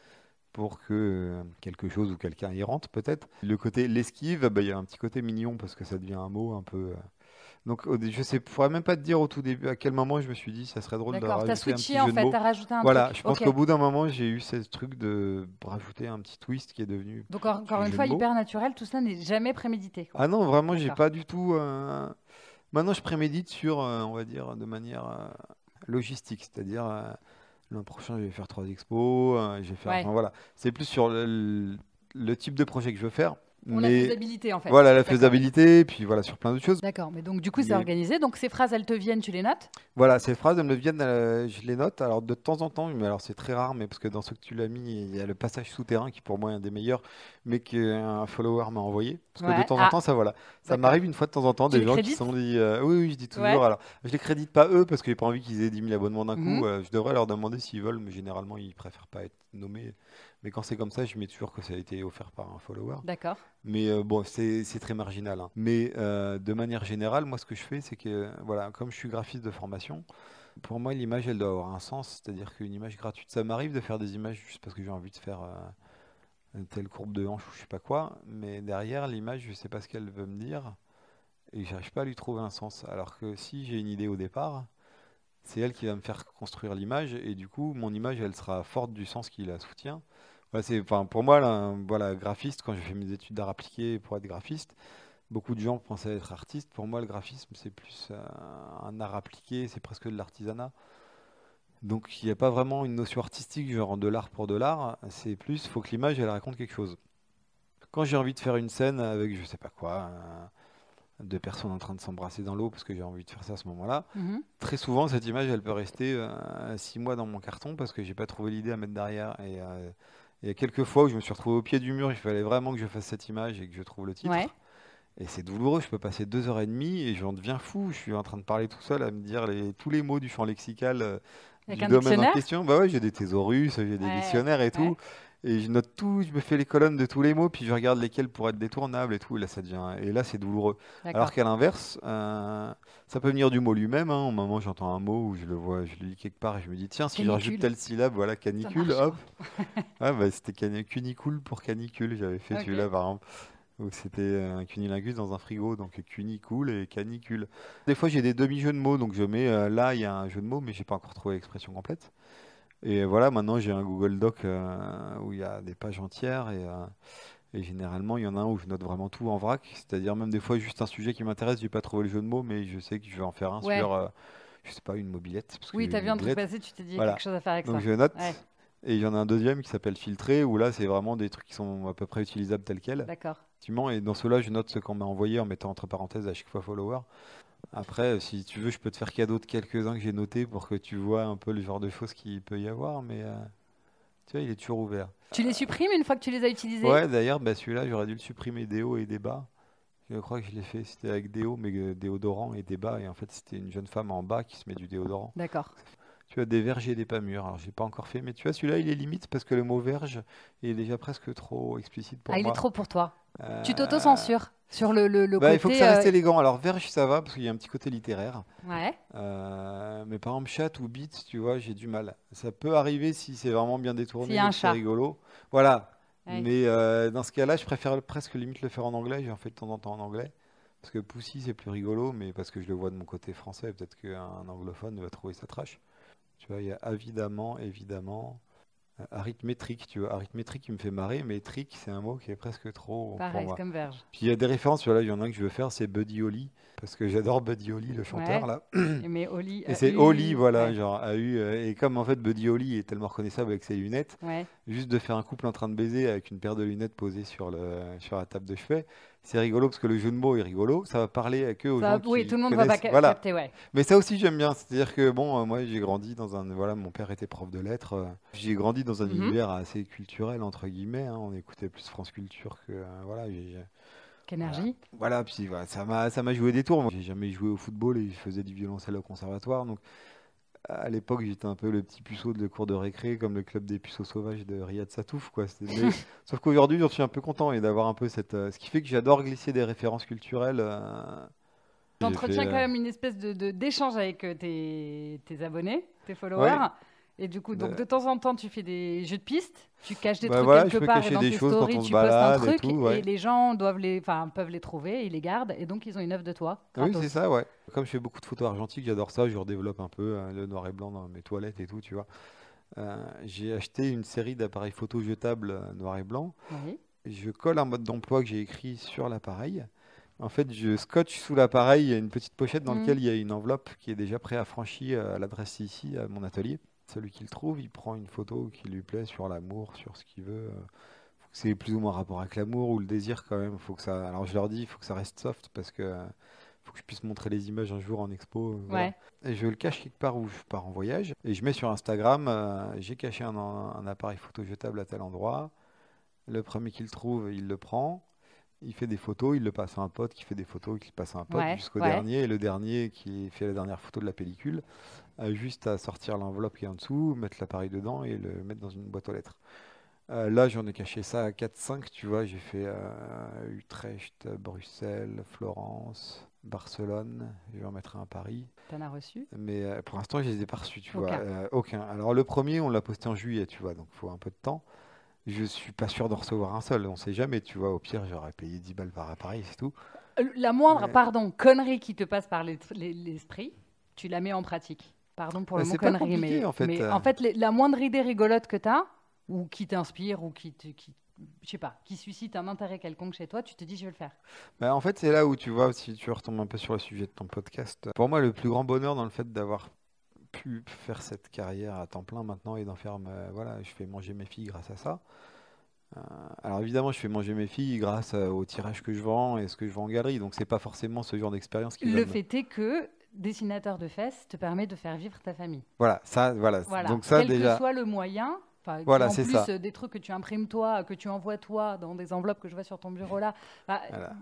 pour que euh, quelque chose ou quelqu'un y rentre peut-être. Le côté l'esquive, bah, il y a un petit côté mignon parce que ça devient un mot un peu. Donc je sais, pourrais même pas te dire au tout début à quel moment je me suis dit ça serait drôle de rajouter un switché petit en jeu de fait, mots. rajouté un Voilà, truc. je pense qu'au bout d'un moment j'ai eu ce truc de rajouter un petit twist qui est devenu Donc en- encore une fois, hyper naturel, tout ça n'est jamais prémédité. quoi. Ah non, vraiment, j'ai pas du tout. euh, Maintenant, je prémédite sur, euh, on va dire, de manière euh, logistique, c'est-à-dire l'an prochain, je vais faire trois expos, je vais faire. Ouais. enfin, voilà, c'est plus sur le, le type de projet que je veux faire, Pour la faisabilité en fait. voilà la faisabilité, puis voilà sur plein d'autres choses. D'accord, mais donc du coup c'est Mais- organisé. Donc ces phrases, elles te viennent, tu les notes? Voilà, ces phrases, elles me viennent, euh, je les note. Alors de temps en temps, mais alors c'est très rare, mais parce que dans ceux que tu l'as mis, il y a le passage souterrain qui pour moi est un des meilleurs, mais qu'un follower m'a envoyé. Parce que de temps ah. en temps, ça voilà, ça m'arrive une fois de temps en temps Tu des gens qui sont dit, euh, oui, oui, je dis toujours. Ouais. Alors, je les crédite pas eux parce que j'ai pas envie qu'ils aient 10 000 abonnements d'un Mhm. coup. euh, je devrais leur demander s'ils veulent, mais généralement ils préfèrent pas être nommés. Mais quand c'est comme ça, je mets toujours que ça a été offert par un follower. D'accord. Mais euh, bon, c'est très marginal. hein. Mais euh, de manière générale, moi, ce que je fais, c'est que, voilà, comme je suis graphiste de formation, pour moi, l'image, elle doit avoir un sens. C'est-à-dire qu'une image gratuite, ça m'arrive de faire des images juste parce que j'ai envie de faire euh, une telle courbe de hanche ou je sais pas quoi. Mais derrière, l'image, je sais pas ce qu'elle veut me dire. Et j'arrive pas à lui trouver un sens. Alors que si j'ai une idée au départ, c'est elle qui va me faire construire l'image. Et du coup, mon image, elle sera forte du sens qui la soutient. C'est, enfin, pour moi, là, voilà, graphiste, quand j'ai fait mes études d'art appliqué pour être graphiste, beaucoup de gens pensaient être artiste. Pour moi, le graphisme, c'est plus euh, un art appliqué, c'est presque de l'artisanat. Donc, il n'y a pas vraiment une notion artistique, genre de l'art pour de l'art. C'est plus, il faut que l'image, elle raconte quelque chose. Quand j'ai envie de faire une scène avec, je sais pas quoi, euh, deux personnes en train de s'embrasser dans l'eau, parce que j'ai envie de faire ça à ce moment-là, Mhm. très souvent, cette image, elle peut rester euh, six mois dans mon carton parce que j'ai pas trouvé l'idée à mettre derrière. Et euh, il y a quelques fois où je me suis retrouvé au pied du mur, il fallait vraiment que je fasse cette image et que je trouve le titre. Ouais. Et c'est douloureux, je peux passer deux heures et demie et j'en deviens fou. Je suis en train de parler tout seul à me dire les, tous les mots du champ lexical euh, du domaine en question. Bah ouais, j'ai des thésaurus, j'ai des Ouais, dictionnaires et tout. Et je note tout, je me fais les colonnes de tous les mots, puis je regarde lesquels pourraient être détournables et tout. Et là, ça devient. Et là, c'est douloureux. Alors qu'à l'inverse, euh, ça peut venir du mot lui-même. Hein. Au moment où j'entends un mot, où je le vois, je le lis quelque part et je me dis, tiens, si je rajoute Canicule. telle syllabe, voilà, canicule, hop. ah, bah, c'était cunicule pour canicule, j'avais fait celui-là par exemple. Donc c'était euh, un cunilingus dans un frigo, donc cunicule et canicule. Des fois, j'ai des demi-jeux de mots, donc je mets euh, là, il y a un jeu de mots, mais j'ai pas encore trouvé l'expression complète. Et voilà, maintenant j'ai un Google Doc euh, où il y a des pages entières et, euh, et généralement il y en a un où je note vraiment tout en vrac, c'est-à-dire même des fois juste un sujet qui m'intéresse, j'ai pas trouvé le jeu de mots, mais je sais que je vais en faire un Ouais. sur, euh, je sais pas, une mobilette. parce Oui, t'as vu un truc passer, tu t'es dit il y a Voilà. quelque chose à faire avec Donc ça. je note. Ouais. Et il y en a un deuxième qui s'appelle filtré, où là c'est vraiment des trucs qui sont à peu près utilisables tels quels. D'accord. Et dans ceux-là, je note ce qu'on m'a envoyé en mettant entre parenthèses à chaque fois follower. Après, si tu veux, je peux te faire cadeau de quelques-uns que j'ai notés pour que tu vois un peu le genre de choses qu'il peut y avoir, mais euh, tu vois, il est toujours ouvert. Tu les supprimes une fois que tu les as utilisés? Ouais, d'ailleurs, bah, celui-là, j'aurais dû le supprimer des hauts et des bas. Je crois que je l'ai fait, c'était avec déo, mais euh, déodorant et des bas, et en fait, c'était une jeune femme en bas qui se met du déodorant. D'accord. Tu as des verges et des pas mûrs. Alors, j'ai pas encore fait, mais tu vois, celui-là, il est limite parce que le mot verge est déjà presque trop explicite pour ah, moi. il est trop pour toi. Euh, Tu t'auto-censures sur le, le, le bah, côté. il faut que ça reste euh, élégant. Alors, verge, ça va parce qu'il y a un petit côté littéraire. Ouais. Euh, mais par exemple, chat ou bit, tu vois, j'ai du mal. Ça peut arriver si c'est vraiment bien détourné, que c'est rigolo. Voilà. Ouais. Mais dans ce cas-là, je préfère presque limite le faire en anglais. J'en fais de temps en temps en anglais. Parce que Poussy, c'est plus rigolo, mais parce que je le vois de mon côté français, peut-être qu'un anglophone va trouver ça trash. Tu vois, il y a évidemment, évidemment, euh, arithmétrique, tu vois. Arithmétrique, il me fait marrer, mais trick, c'est un mot qui est presque trop pour Pareil, moi. c'est comme verge. Puis il y a des références, tu vois, là, il y en a un que je veux faire, c'est Buddy Holly, parce que j'adore Buddy Holly, le chanteur, Ouais. là. Mais Oli. Et c'est Holly, voilà, Ouais. genre AU. euh, Et comme en fait Buddy Holly est tellement reconnaissable avec ses lunettes, ouais. juste de faire un couple en train de baiser avec une paire de lunettes posées sur, le, sur la table de chevet, c'est rigolo parce que le jeu de mots est rigolo. Ça va parler à que aux Ça, gens qui oui, tout le monde va pas Voilà. capter, ouais. Mais ça aussi j'aime bien. C'est-à-dire que bon, euh, moi j'ai grandi dans un, voilà, mon père était prof de lettres. euh, j'ai grandi dans un Mhm. univers assez culturel entre guillemets. hein, on écoutait plus France Culture que euh, voilà. Qu'énergie. voilà, puis voilà, ça m'a ça m'a joué des tours. Moi, j'ai jamais joué au football et je faisais du violoncelle au conservatoire. Donc à l'époque, j'étais un peu le petit puceau de cours de récré, comme le club des puceaux sauvages de Riyad Satouf, quoi. Mais- sauf qu'aujourd'hui, j'en suis un peu content et d'avoir un peu cette, euh, ce qui fait que j'adore glisser des références culturelles. euh, j'ai T'entretiens fait, quand euh, même une espèce de de- d'échange avec euh, tes, tes abonnés, tes followers. Et du coup, donc De- de temps en temps, tu fais des jeux de pistes, tu caches des Bah trucs voilà, quelque peux part et cacher dans des tes choses quand stories, on se tu postes un balade et truc tout, ouais. les gens doivent les, enfin, peuvent les trouver, ils les gardent et donc ils ont une œuvre de toi. Oui, c'est ça, ouais. Comme je fais beaucoup de photos argentiques, j'adore ça. Je redéveloppe un peu euh, le noir et blanc dans mes toilettes et tout, tu vois. Euh, j'ai acheté une série d'appareils photo jetables euh, noir et blanc. Oui. je colle un mode d'emploi que j'ai écrit sur l'appareil. En fait, je scotche sous l'appareil une petite pochette dans Mhm. laquelle il y a une enveloppe qui est déjà préaffranchie à l'adresse ici, à mon atelier. Celui qui le trouve, il prend une photo qui lui plaît sur l'amour, sur ce qu'il veut. faut que C'est plus ou moins rapport avec l'amour ou le désir quand même. Faut que ça. Alors je leur dis, il faut que ça reste soft parce que faut que je puisse montrer les images un jour en expo. euh, voilà. Ouais. Et je le cache quelque part où je pars en voyage. Et je mets sur Instagram, euh, j'ai caché un, un appareil photo jetable à tel endroit. Le premier qui le trouve, il le prend. Il fait des photos, il le passe à un pote qui fait des photos, qui le passe à un pote Ouais, jusqu'au ouais. dernier. Et le dernier qui fait la dernière photo de la pellicule juste à sortir l'enveloppe qui est en dessous, mettre l'appareil dedans et le mettre dans une boîte aux lettres. Euh, là, j'en ai caché ça à 4-5, tu vois. J'ai fait euh, Utrecht, Bruxelles, Florence, Barcelone. Je vais en mettre un à Paris. T'en as reçu? Mais euh, pour l'instant, je les ai pas reçus, tu vois. Aucun. Euh, aucun. Alors, le premier, on l'a posté en juillet, tu vois, donc il faut un peu de temps. Je suis pas sûr d'en recevoir un seul, on sait jamais, tu vois. Au pire, j'aurais payé 10 balles par appareil, c'est tout. La moindre, pardon, connerie qui te passe par les- les- l'esprit, tu la mets en pratique. Pardon pour le mot connerie, mais en fait, mais euh. en fait, les- la moindre idée rigolote que tu as, ou qui t'inspire, ou qui, te- qui, je sais pas, qui suscite un intérêt quelconque chez toi, tu te dis je vais le faire. Bah, en fait, c'est là où tu vois, si tu retombes un peu sur le sujet de ton podcast. Pour moi, le plus grand bonheur dans le fait d'avoir pu faire cette carrière à temps plein maintenant et d'en faire, ma- voilà, je fais manger mes filles grâce à ça. Euh, alors évidemment, je fais manger mes filles grâce euh, au tirage que je vends et ce que je vends en galerie. Donc c'est pas forcément ce genre d'expérience qui Le fait est que dessinateur de fesses te permet de faire vivre ta famille. Voilà, ça, voilà. Voilà. Donc ça Quel déjà. que soit le moyen. enfin, Voilà, en plus ça. euh, des trucs que tu imprimes toi, que tu envoies toi dans des enveloppes que je vois sur ton bureau là, bah, Voilà.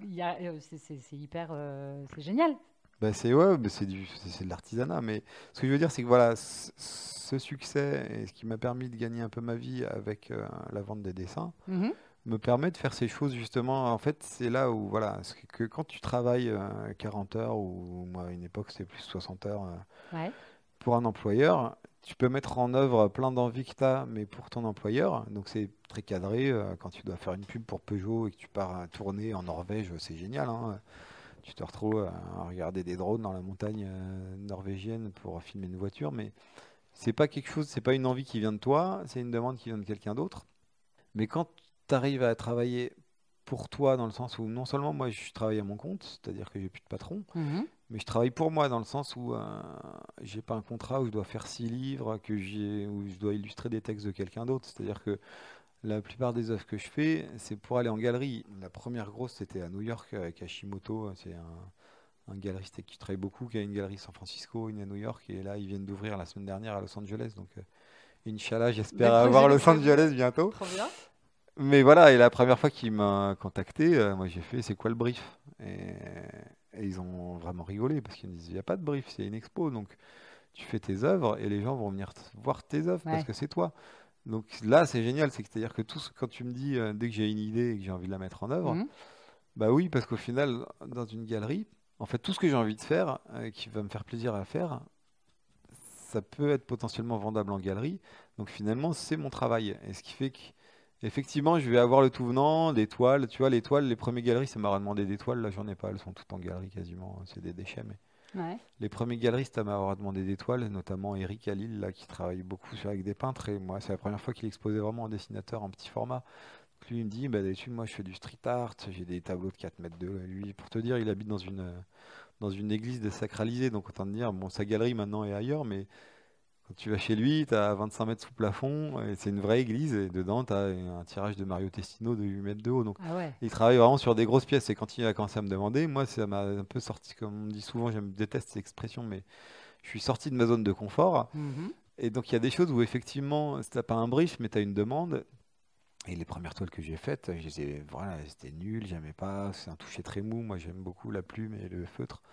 euh, c'est- hyper, euh, c'est génial. Bah, c'est ouais, bah, c'est de l'artisanat. Mais ce que je veux dire, c'est que voilà, ce succès et ce qui m'a permis de gagner un peu ma vie avec euh, la vente des dessins Mhm. Me permet de faire ces choses justement. En fait, c'est là où voilà, c'est que quand tu travailles euh, 40 heures ou moi à une époque c'était plus 60 heures euh, Ouais. pour un employeur, tu peux mettre en œuvre plein d'envies que tu as, mais pour ton employeur. Donc c'est très cadré. euh, quand tu dois faire une pub pour Peugeot et que tu pars tourner en Norvège, c'est génial. hein. Tu te retrouves à regarder des drones dans la montagne euh, norvégienne pour filmer une voiture, mais c'est pas quelque chose, c'est pas une envie qui vient de toi, c'est une demande qui vient de quelqu'un d'autre. Mais quand tu arrives à travailler pour toi, dans le sens où non seulement moi je travaille à mon compte, c'est-à-dire que j'ai plus de patron, Mhm. mais je travaille pour moi dans le sens où euh, j'ai pas un contrat où je dois faire six livres, que j'ai, où je dois illustrer des textes de quelqu'un d'autre. C'est-à-dire que la plupart des œuvres que je fais, c'est pour aller en galerie. La première grosse, c'était à New York avec Hashimoto. C'est un, un galeriste avec qui je travaille beaucoup, qui a une galerie à San Francisco, une à New York. Et là, ils viennent d'ouvrir la semaine dernière à Los Angeles. Donc, euh, Inch'Allah, j'espère avoir Los Angeles bientôt. Trop bien. Mais voilà, et la première fois qu'il m'a contacté, euh, moi j'ai fait c'est quoi le brief? Et, et ils ont vraiment rigolé parce qu'ils me disent il n'y a pas de brief, c'est une expo. Donc tu fais tes œuvres et les gens vont venir voir tes œuvres parce que c'est toi. Donc là, c'est génial, c'est à dire que tout ce- quand tu me dis euh, dès que j'ai une idée et que j'ai envie de la mettre en œuvre, Mhm. bah oui, parce qu'au final, dans une galerie, en fait, tout ce que j'ai envie de faire, euh, qui va me faire plaisir à faire, ça peut être potentiellement vendable en galerie. Donc finalement, c'est mon travail. Et ce qui fait que, effectivement, je vais avoir le tout venant, des toiles. Tu vois, les toiles, les premières galeries, ça m'a demandé des toiles. Là, j'en ai pas, elles sont toutes en galerie quasiment. C'est des déchets. Mais Ouais. les premiers galeristes à m'avoir demandé des toiles, notamment Eric Halil, là, qui travaille beaucoup avec des peintres. Et moi, c'est la première fois qu'il exposait vraiment en dessinateur en petit format. Donc lui, il me dit, bah, d'habitude, moi, je fais du street art, j'ai des tableaux de 4 mètres de Lui, pour te dire, il habite dans une, dans une église désacralisée. Donc, autant te dire, bon, sa galerie maintenant est ailleurs, mais quand tu vas chez lui, tu as 25 mètres sous plafond, et c'est une vraie église, et dedans, tu as un tirage de Mario Testino de 8 mètres de haut. Donc, Ah ouais. il travaille vraiment sur des grosses pièces. Et quand il a commencé à me demander, moi, ça m'a un peu sorti, comme on dit souvent, j'aime déteste cette expression, mais je suis sorti de ma zone de confort. Mhm. Et donc, il y a des choses où, effectivement, tu n'as pas un brief, mais tu as une demande. Et les premières toiles que j'ai faites, je les ai- voilà, c'était nul, j'aimais pas. C'est un toucher très mou. Moi, j'aime beaucoup la plume et le feutre.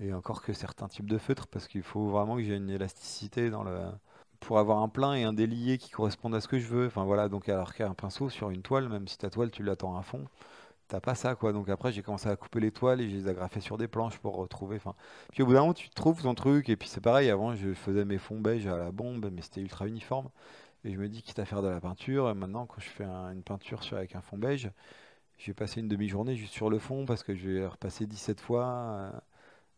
Et encore que certains types de feutres, parce qu'il faut vraiment que j'ai une élasticité pour avoir un plein et un délié qui correspondent à ce que je veux. Enfin voilà, donc alors qu'un pinceau sur une toile, même si ta toile tu l'attends à fond, t'as pas ça quoi. Donc après j'ai commencé à couper les toiles et je les agrafais sur des planches pour retrouver. Puis au bout d'un moment tu trouves ton truc et puis c'est pareil. Avant je faisais mes fonds beige à la bombe, mais c'était ultra uniforme. Et je me dis quitte à faire de la peinture, maintenant quand je fais un- une peinture avec un fond beige, je vais passer une demi-journée juste sur le fond parce que je vais repasser 17 fois euh,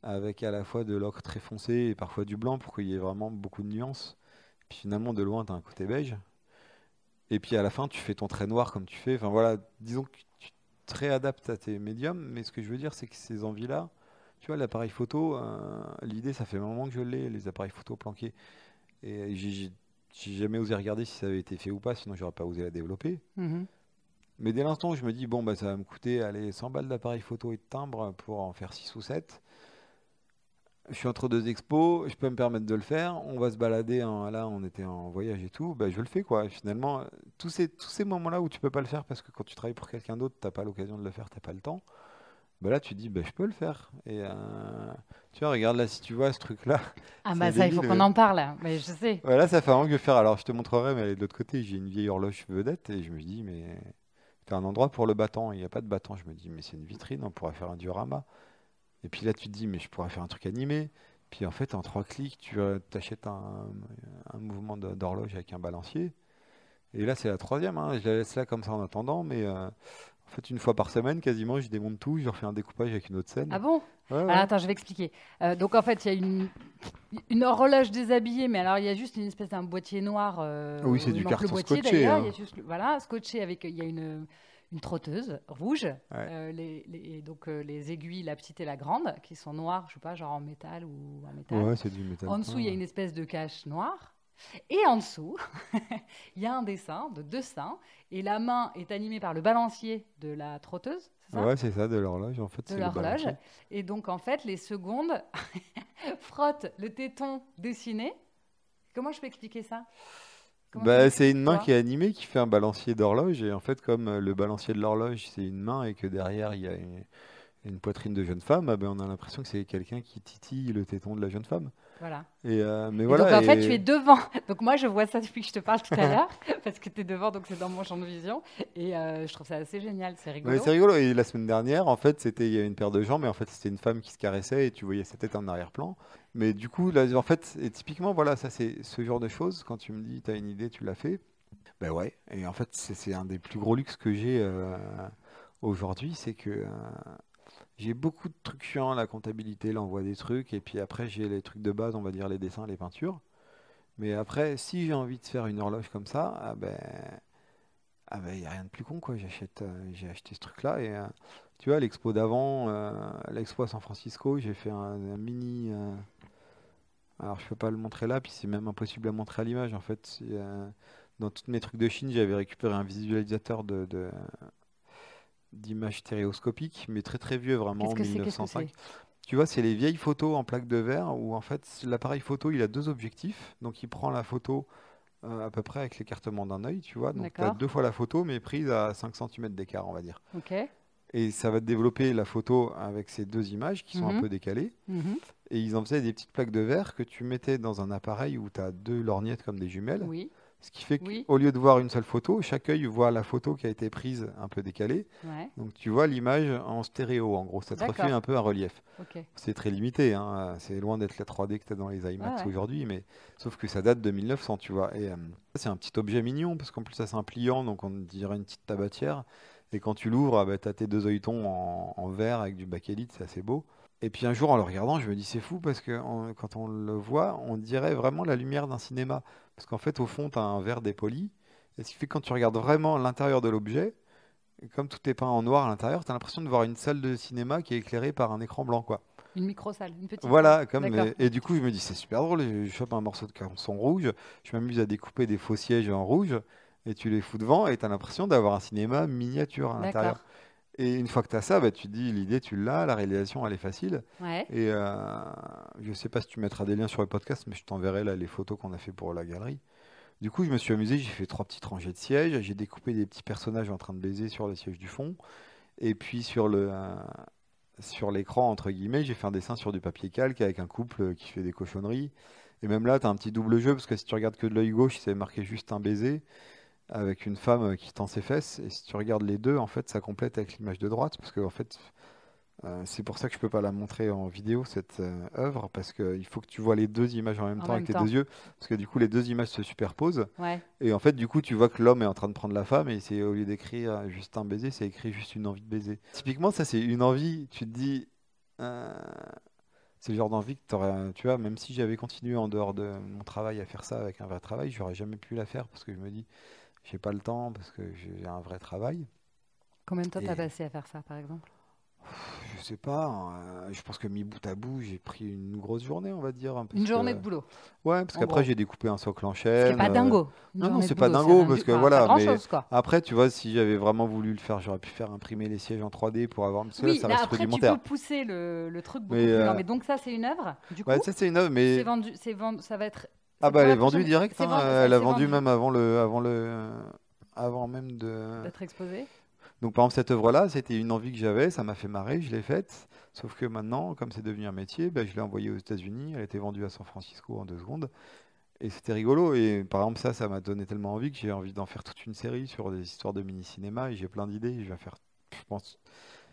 avec à la fois de l'ocre très foncé et parfois du blanc pour qu'il y ait vraiment beaucoup de nuances. Puis finalement, de loin, tu as un côté beige. Et puis à la fin, tu fais ton trait noir comme tu fais. Enfin voilà, disons que tu te réadaptes à tes médiums. Mais ce que je veux dire, c'est que ces envies-là, tu vois, l'appareil photo, euh, l'idée, ça fait un moment que je l'ai, les appareils photo planqués. Et j'ai- jamais osé regarder si ça avait été fait ou pas, sinon j'aurais pas osé la développer. Mhm. Mais dès l'instant où je me dis, bon, bah, ça va me coûter allez, 100 balles d'appareil photo et de timbre pour en faire 6 ou 7. Je suis entre deux expos, je peux me permettre de le faire. On va se balader, en- là, on était en voyage et tout. Bah, je le fais, quoi. Finalement, tous ces, tous ces moments-là où tu peux pas le faire parce que quand tu travailles pour quelqu'un d'autre, t'as pas l'occasion de le faire, t'as pas le temps. Bah là, tu te dis, bah, je peux le faire. Et euh, tu vois, regarde là, si tu vois ce truc-là, Ah C'est bah ça, il faut qu'on en parle. Mais je sais. voilà, ça fait un moment que je faire. Alors, je te montrerai, mais de l'autre côté. J'ai une vieille horloge vedette et je me dis, mais t'as un endroit pour le battant. Il n'y a pas de battant. Je me dis, mais c'est une vitrine, on pourrait faire un diorama. Et puis là, tu te dis, mais je pourrais faire un truc animé. Puis en fait, en trois clics, tu euh, t'achètes un, un mouvement d'horloge avec un balancier. Et là, c'est la troisième. hein. Je la laisse là comme ça en attendant. Mais euh, en fait, une fois par semaine, quasiment, je démonte tout. Je refais un découpage avec une autre scène. Ah bon? Ouais, ouais. Alors attends, je vais expliquer. Euh, donc en fait, il y a une, une horloge déshabillée, mais alors il y a juste une espèce d'un boîtier noir. euh, Oui, c'est du carton scotché, hein. Il y a juste le- voilà, scotché avec. Il y a une, une trotteuse rouge. euh, les, les- et donc euh, les aiguilles, la petite et la grande, qui sont noires, je sais pas, genre en métal ou en métal. Ouais, c'est du métal. En dessous, il y a une espèce de cache noire. Et en dessous, il y a un dessin de deux seins. Et la main est animée par le balancier de la trotteuse, c'est ça Ouais, c'est ça, de l'horloge. En fait, De l'horloge. Et donc, en fait, les secondes frottent le téton dessiné. Comment je peux expliquer ça? Bah, c'est une main qui est animée qui fait un balancier d'horloge. Et en fait, comme euh, le balancier de l'horloge, c'est une main et que derrière, il y a une, une poitrine de jeune femme, ah ben, on a l'impression que c'est quelqu'un qui titille le téton de la jeune femme. Voilà. Et, euh, mais Et voilà. donc, en fait, tu es devant. Donc, moi, je vois ça depuis que je te parle tout à l'heure, parce que tu es devant, donc c'est dans mon champ de vision. Et euh, je trouve ça assez génial. C'est rigolo. C'est rigolo. Et la semaine dernière, en fait, c'était il y a une paire de jambes, mais en fait, c'était une femme qui se caressait et tu voyais sa tête en arrière-plan. Mais du coup, là, en fait, et typiquement, voilà, ça, c'est ce genre de choses. Quand tu me dis, tu as une idée, tu l'as fait. Ben ouais. Et en fait, c'est un des plus gros luxes que j'ai euh, aujourd'hui, c'est que euh, j'ai beaucoup de trucs chiants, la comptabilité, l'envoi des trucs, et puis après, j'ai les trucs de base, on va dire les dessins, les peintures. Mais après, si j'ai envie de faire une horloge comme ça, ah ben, ah ben, y a rien de plus con, quoi. J'achète, euh, j'ai acheté ce truc-là et tu vois, l'expo d'avant, l'expo à San Francisco, j'ai fait un mini. Alors, je peux pas le montrer là, puis c'est même impossible à montrer à l'image. En fait, euh, dans tous mes trucs de Chine, j'avais récupéré un visualisateur de, de- d'images stéréoscopiques, mais très très vieux, vraiment, en que c'est Qu'est-ce que 1905. c'est? Tu vois, c'est les vieilles photos en plaque de verre où en fait l'appareil photo il a deux objectifs. Donc il prend la photo euh, à peu près avec l'écartement d'un œil, tu vois. Donc tu as deux fois la photo mais prise à 5 cm d'écart, on va dire. Et ça va te développer la photo avec ces deux images qui sont un Mhm. peu décalées. Mhm. Et ils en faisaient des petites plaques de verre que tu mettais dans un appareil où tu as deux lorgnettes comme des jumelles. Oui. Ce qui fait Oui. qu'au lieu de voir une seule photo, chaque œil voit la photo qui a été prise un peu décalée. Ouais. Donc tu vois l'image en stéréo, en gros. Ça te refait un peu un relief. C'est très limité, hein. c'est loin d'être la 3D que tu as dans les IMAX ouais. aujourd'hui, mais sauf que ça date de 1900, tu vois. Et euh, c'est un petit objet mignon, parce qu'en plus ça c'est un pliant, donc on dirait une petite tabatière. Et quand tu l'ouvres, ah bah, tu as tes deux œilletons en, en verre avec du bakélite, c'est assez beau. Et puis un jour en le regardant, je me dis c'est fou, parce que quand on le voit, on dirait vraiment la lumière d'un cinéma. Parce qu'en fait, au fond, tu as un verre dépoli. Et ce qui fait que quand tu regardes vraiment l'intérieur de l'objet, comme tout est peint en noir à l'intérieur, tu as l'impression de voir une salle de cinéma qui est éclairée par un écran blanc, quoi. Une micro-salle, une petite. Voilà, salle. comme et, et du coup, je me dis c'est super drôle. Je, je chope un morceau de carton rouge, je m'amuse à découper des faux sièges en rouge, et tu les fous devant, et tu as l'impression d'avoir un cinéma miniature à l'intérieur. Et une fois que tu as ça, bah, tu te dis l'idée, tu l'as, la réalisation, elle est facile. Ouais. Et euh, je sais pas si tu mettras des liens sur le podcast, mais je t'enverrai là les photos qu'on a fait pour la galerie. Du coup, je me suis amusé, j'ai fait trois petites rangées de sièges, j'ai découpé des petits personnages en train de baiser sur le siège du fond, et puis sur le euh, sur l'écran entre guillemets, j'ai fait un dessin sur du papier calque avec un couple qui fait des cochonneries. Et même là, tu as un petit double jeu parce que si tu regardes que de l'œil gauche, c'est marqué juste un baiser avec une femme qui tend ses fesses. Et si tu regardes les deux, en fait, ça complète avec l'image de droite parce que en fait, euh, c'est pour ça que je peux pas la montrer en vidéo cette euh, œuvre parce qu'il faut que tu vois les deux images en même En temps avec tes deux yeux parce que du coup les deux images se superposent Ouais. et en fait du coup tu vois que l'homme est en train de prendre la femme et c'est au lieu d'écrire juste un baiser c'est écrit juste une envie de baiser. Typiquement ça c'est une envie tu te dis euh, c'est le genre d'envie que tu vois même si j'avais continué en dehors de mon travail à faire ça avec un vrai travail j'aurais jamais pu la faire parce que je me dis j'ai pas le temps parce que j'ai un vrai travail. Combien de temps t'as passé à faire ça, par exemple? Je sais pas, hein, je pense que mis bout à bout, j'ai pris une grosse journée, on va dire. hein, Une que- journée de boulot? Ouais, parce qu'après j'ai découpé un socle en chaîne. pas euh, dingo. Une non, non, c'est pas dingo, parce que voilà, mais- chose. Après, tu vois, si j'avais vraiment voulu le faire, j'aurais pu faire imprimer les sièges en 3D pour avoir. Parce que là, Oui, ça reste après, tu rudimentaire. peux pousser le, le truc beaucoup Mais, plus euh, Mais donc, ça, c'est une œuvre. Du coup, Ouais, ça c'est une œuvre, c'est mais vendu, c'est vendu, ça va être. Ah bah elle est vendue direct. hein, vendu, Elle a vendu vendu. même avant le, avant le, avant même de. D'être exposé. Donc par exemple cette œuvre-là, c'était une envie que j'avais, ça m'a fait marrer, je l'ai faite. Sauf que maintenant, comme c'est devenu un métier, bah, je l'ai envoyée aux États-Unis. Elle a été vendue à San Francisco en deux secondes. Et c'était rigolo. Et par exemple, ça, ça m'a donné tellement envie que j'ai envie d'en faire toute une série sur des histoires de mini-cinéma. Et j'ai plein d'idées. Je vais en faire, je pense,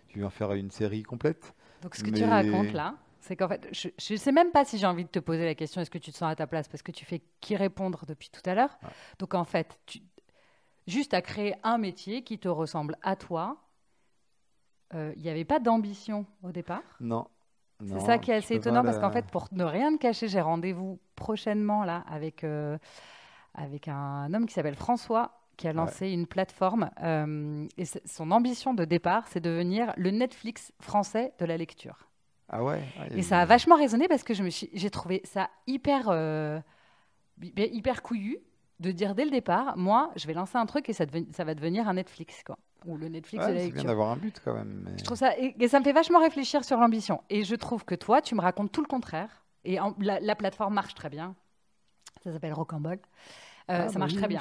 je vais en faire une série complète. Donc, ce que tu racontes là, c'est qu'en fait, je ne sais même pas si j'ai envie de te poser la question est-ce que tu te sens à ta place? Parce que tu fais qu'y répondre depuis tout à l'heure. Ouais. Donc, en fait, tu, juste à créer un métier qui te ressemble à toi, euh, il n'y avait pas d'ambition au départ? Non. C'est ça qui est assez étonnant parce qu'en fait, pour ne rien te cacher, j'ai rendez-vous prochainement là avec, euh, avec un homme qui s'appelle François qui a lancé une plateforme euh, et son ambition de départ, c'est devenir le Netflix français de la lecture. Ah ouais. ah, Et ça a vachement résonné parce que j'ai trouvé ça hyper, euh, hy- hyper couillu de dire dès le départ, moi, je vais lancer un truc et ça, deven- ça va devenir un Netflix, quoi. Ou le Netflix Ouais, de la c'est bien d'avoir un but quand même. mais- Je trouve ça, et, et ça me fait vachement réfléchir sur l'ambition. Et je trouve que toi, tu me racontes tout le contraire. Et en- la, la plateforme marche très bien. Ça s'appelle Rocambole. Euh, Ah, ça bah marche oui, très bien.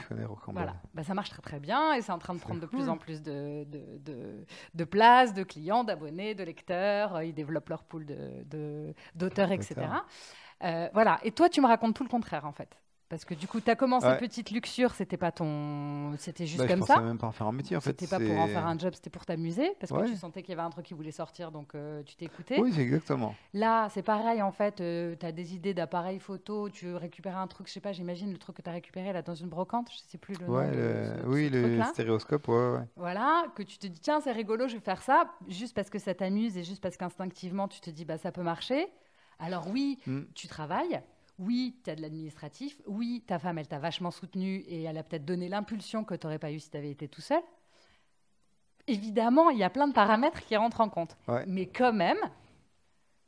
Voilà, Bah, ça marche très très bien et c'est en train de prendre de plus en plus de, de, de, de place, de clients, d'abonnés, de lecteurs. Euh, Ils développent leur pool de- de- d'auteurs, etc. Euh, voilà, et toi tu me racontes tout le contraire en fait. Parce que du coup, tu as commencé Ouais. petite luxure, c'était pas ton. C'était juste Bah, comme ça. même pas en faire un métier en fait. C'était pas pour en faire un job, c'était pour t'amuser, parce que tu sentais qu'il y avait un truc qui voulait sortir, donc euh, tu t'écoutais. Oui, exactement. Là, c'est pareil, en fait, tu as des idées d'appareils photo, tu veux récupérer un truc, je sais pas, j'imagine le truc que tu as récupéré là dans une brocante, je sais plus le Ouais, nom. de le- ce- oui, ce le stéréoscope, ouais, ouais. Voilà, que tu te dis, tiens, c'est rigolo, je vais faire ça, juste parce que ça t'amuse et juste parce qu'instinctivement, tu te dis, bah ça peut marcher. Alors oui, Mm. tu travailles. Oui, tu as de l'administratif. Oui, ta femme, elle t'a vachement soutenu et elle a peut-être donné l'impulsion que tu n'aurais pas eu si tu avais été tout seul. Évidemment, il y a plein de paramètres qui rentrent en compte. Ouais. Mais quand même,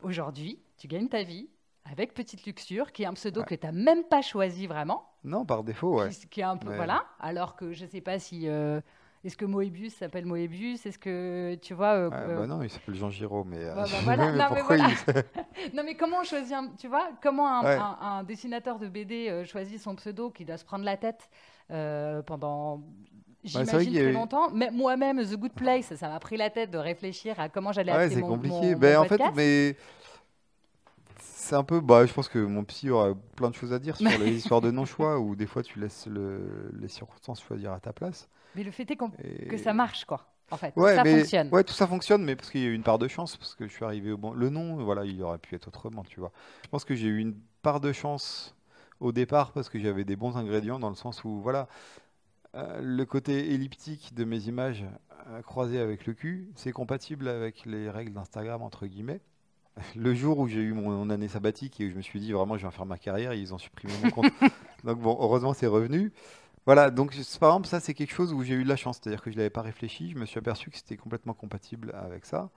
aujourd'hui, tu gagnes ta vie avec Petite Luxure, qui est un pseudo Ouais. que tu n'as même pas choisi vraiment, Non, par défaut, ouais. qui, qui est un peu... Ouais. Voilà, alors que je ne sais pas si... euh, est-ce que Moebius s'appelle Moebius? Est-ce que, tu vois... euh, Ouais, euh, bah non, il s'appelle Jean Giraud, mais. bah, bah, voilà. mais Non, mais pourquoi voilà. il- Non, mais comment on choisit un, tu vois, comment un, Ouais. un- un dessinateur de BD euh, choisit son pseudo qui doit se prendre la tête euh, pendant, Bah, j'imagine, y a longtemps? Mais moi-même, The Good Place, ça m'a pris la tête de réfléchir à comment j'allais Ouais, appeler c'est mon, compliqué. mon- ben, mon en fait, podcast. mais c'est un peu. Bah, je pense que mon psy aura plein de choses à dire sur les histoires de non-choix où des fois tu laisses le- les circonstances choisir à ta place. Mais le fait est Et- que ça marche, quoi. En fait, Ouais, ça mais- fonctionne. Ouais, tout ça fonctionne, mais parce qu'il y a eu une part de chance, parce que je suis arrivé au bon. Le nom, voilà, il aurait pu être autrement, tu vois. Je pense que j'ai eu une part de chance au départ parce que j'avais des bons ingrédients dans le sens où, voilà, euh, le côté elliptique de mes images euh, croisées avec le cul, c'est compatible avec les règles d'Instagram, entre guillemets. Le jour où j'ai eu mon, année sabbatique et où je me suis dit vraiment je vais en faire ma carrière, ils ont supprimé mon compte. donc bon, heureusement c'est revenu. Voilà, donc par exemple ça c'est quelque chose où j'ai eu de la chance, c'est-à-dire que je l'avais pas réfléchi, je me suis aperçu que c'était complètement compatible avec ça.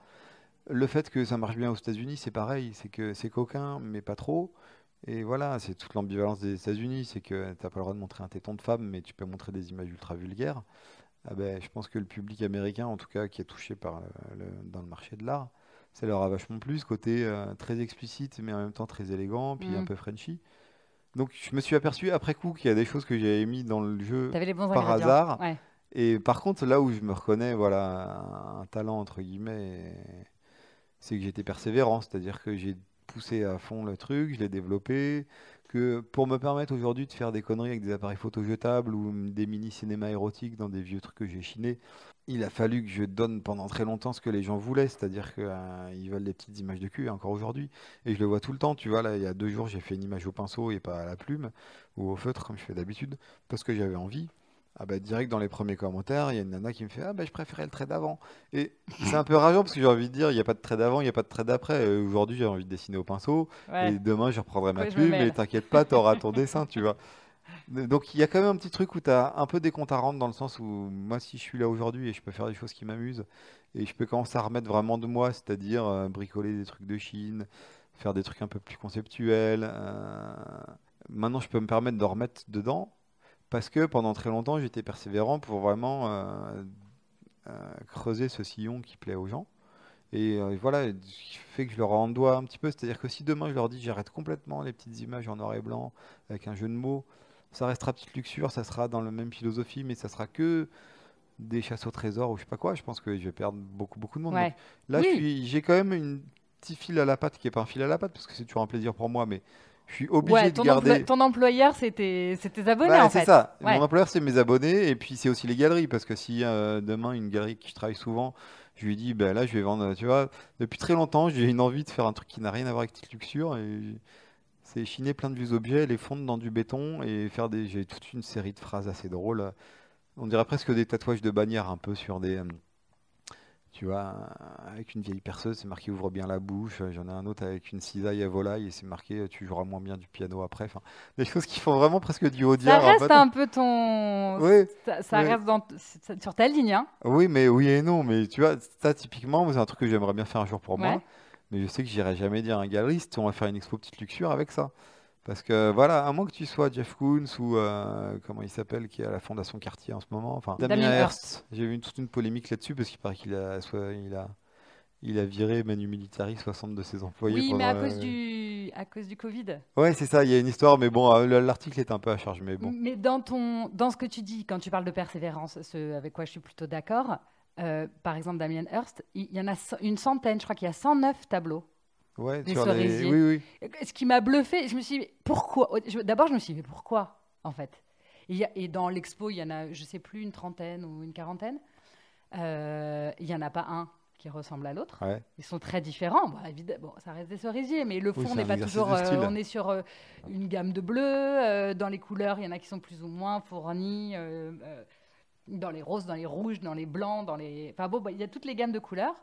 Le fait que ça marche bien aux États-Unis, c'est pareil, c'est que c'est coquin, mais pas trop. Et voilà, c'est toute l'ambivalence des États-Unis, c'est que t'as pas le droit de montrer un téton de femme, mais tu peux montrer des images ultra vulgaires. Ah ben, je pense que le public américain, en tout cas, qui est touché par le- dans le marché de l'art, ça leur a vachement plu, ce côté euh, très explicite, mais en même temps très élégant, puis un Mhm. peu Frenchy. Donc je me suis aperçu après coup qu'il y a des choses que j'avais mis dans le jeu par hasard. Ouais. Et par contre, là où je me reconnais, voilà, un, talent entre guillemets, c'est que j'étais persévérant, c'est-à-dire que j'ai poussé à fond le truc, je l'ai développé, que pour me permettre aujourd'hui de faire des conneries avec des appareils photo jetables ou des mini cinéma érotiques dans des vieux trucs que j'ai chinés, il a fallu que je donne pendant très longtemps ce que les gens voulaient, c'est-à-dire qu'ils veulent des petites images de cul, et encore aujourd'hui. Et je le vois tout le temps, tu vois, là, il y a deux jours, j'ai fait une image au pinceau et pas à la plume ou au feutre comme je fais d'habitude, parce que j'avais envie. Ah bah direct dans les premiers commentaires, il y a une nana qui me fait Ah bah je préférais le trait d'avant. Et c'est un peu rageant parce que j'ai envie de dire il n'y a pas de trait d'avant, il n'y a pas de trait d'après. Euh, Aujourd'hui j'ai envie de dessiner au pinceau Ouais. et demain je reprendrai ma Ouais, plume et t'inquiète pas, t'auras ton dessin, tu vois. Donc il y a quand même un petit truc où tu as un peu des comptes à rendre dans le sens où moi si je suis là aujourd'hui et je peux faire des choses qui m'amusent et je peux commencer à remettre vraiment de moi, c'est-à-dire euh, bricoler des trucs de Chine, faire des trucs un peu plus conceptuels. euh, Maintenant je peux me permettre de remettre dedans parce que pendant très longtemps j'étais persévérant pour vraiment euh, creuser ce sillon qui plaît aux gens. Et voilà, ce qui fait que je leur en dois un petit peu. C'est-à-dire que si demain je leur dis j'arrête complètement les petites images en noir et blanc avec un jeu de mots, ça restera petite luxure, ça sera dans la même philosophie, mais ça sera que des chasses au trésor ou je sais pas quoi. Je pense que je vais perdre beaucoup, beaucoup de monde. Ouais. Donc là, Oui. j'ai quand même une petit fil à la patte qui est pas un fil à la patte parce que c'est toujours un plaisir pour moi, mais je suis obligé Ouais, de garder. ton employeur, c'est tes, abonnés Ouais, en c'est ça. Ouais. Mon employeur, c'est mes abonnés. Et puis, c'est aussi les galeries. Parce que si euh, demain, une galerie qui je travaille souvent, je lui dis, ben là, je vais vendre. Tu vois, depuis très longtemps, j'ai une envie de faire un truc qui n'a rien à voir avec petite luxure. Et c'est chiner plein de vieux objets, les fondre dans du béton et faire des. J'ai toute une série de phrases assez drôles. On dirait presque des tatouages de bannières un peu sur des. euh, Tu vois, avec une vieille perceuse, c'est marqué ouvre bien la bouche. J'en ai un autre avec une cisaille à volaille et c'est marqué tu joueras moins bien du piano après. Enfin, des choses qui font vraiment presque du haut Ça en reste fait. un peu ton. Oui, Ça, reste dans sur ta ligne, hein. oui, mais oui et non. Mais tu vois, ça typiquement, c'est un truc que j'aimerais bien faire un jour pour Ouais. moi. Mais je sais que j'irai jamais dire à un galeriste, on va faire une expo petite luxure avec ça. Parce que voilà, à moins que tu sois Jeff Koons ou euh, comment il s'appelle, qui est à la Fondation Cartier en ce moment, enfin Damien Damien. J'ai vu une- toute une polémique là-dessus parce qu'il paraît qu'il a, soit, il a, il a viré Manu Militari 60 de ses employés. Oui, mais à cause euh, du, à cause du Covid. Ouais, c'est ça. Il y a une histoire, mais bon, euh, l'article est un peu à charge, mais bon. Mais dans, ton, dans ce que tu dis, quand tu parles de persévérance, ce avec quoi je suis plutôt d'accord, euh, par exemple, Damien Hirst, il y en a une centaine, je crois qu'il y a 109 tableaux. Ouais, Des sur les, oui, oui. Ce qui m'a bluffé, je me suis dit, pourquoi? D'abord, je me suis dit, mais pourquoi, en fait? Et, dans l'expo, il y en a, je sais plus, une trentaine ou une quarantaine. Euh, il n'y en a pas un qui ressemble à l'autre. Ouais. Ils sont très différents. Bon, évidemment, bon, ça reste des cerisiers, mais le Oui, fond c'est n'est pas toujours. euh, on est sur euh, une gamme de bleus. euh, dans les couleurs, il y en a qui sont plus ou moins fournis. Dans les roses, dans les rouges, dans les blancs, dans les. Enfin bon, bah, il y a toutes les gammes de couleurs.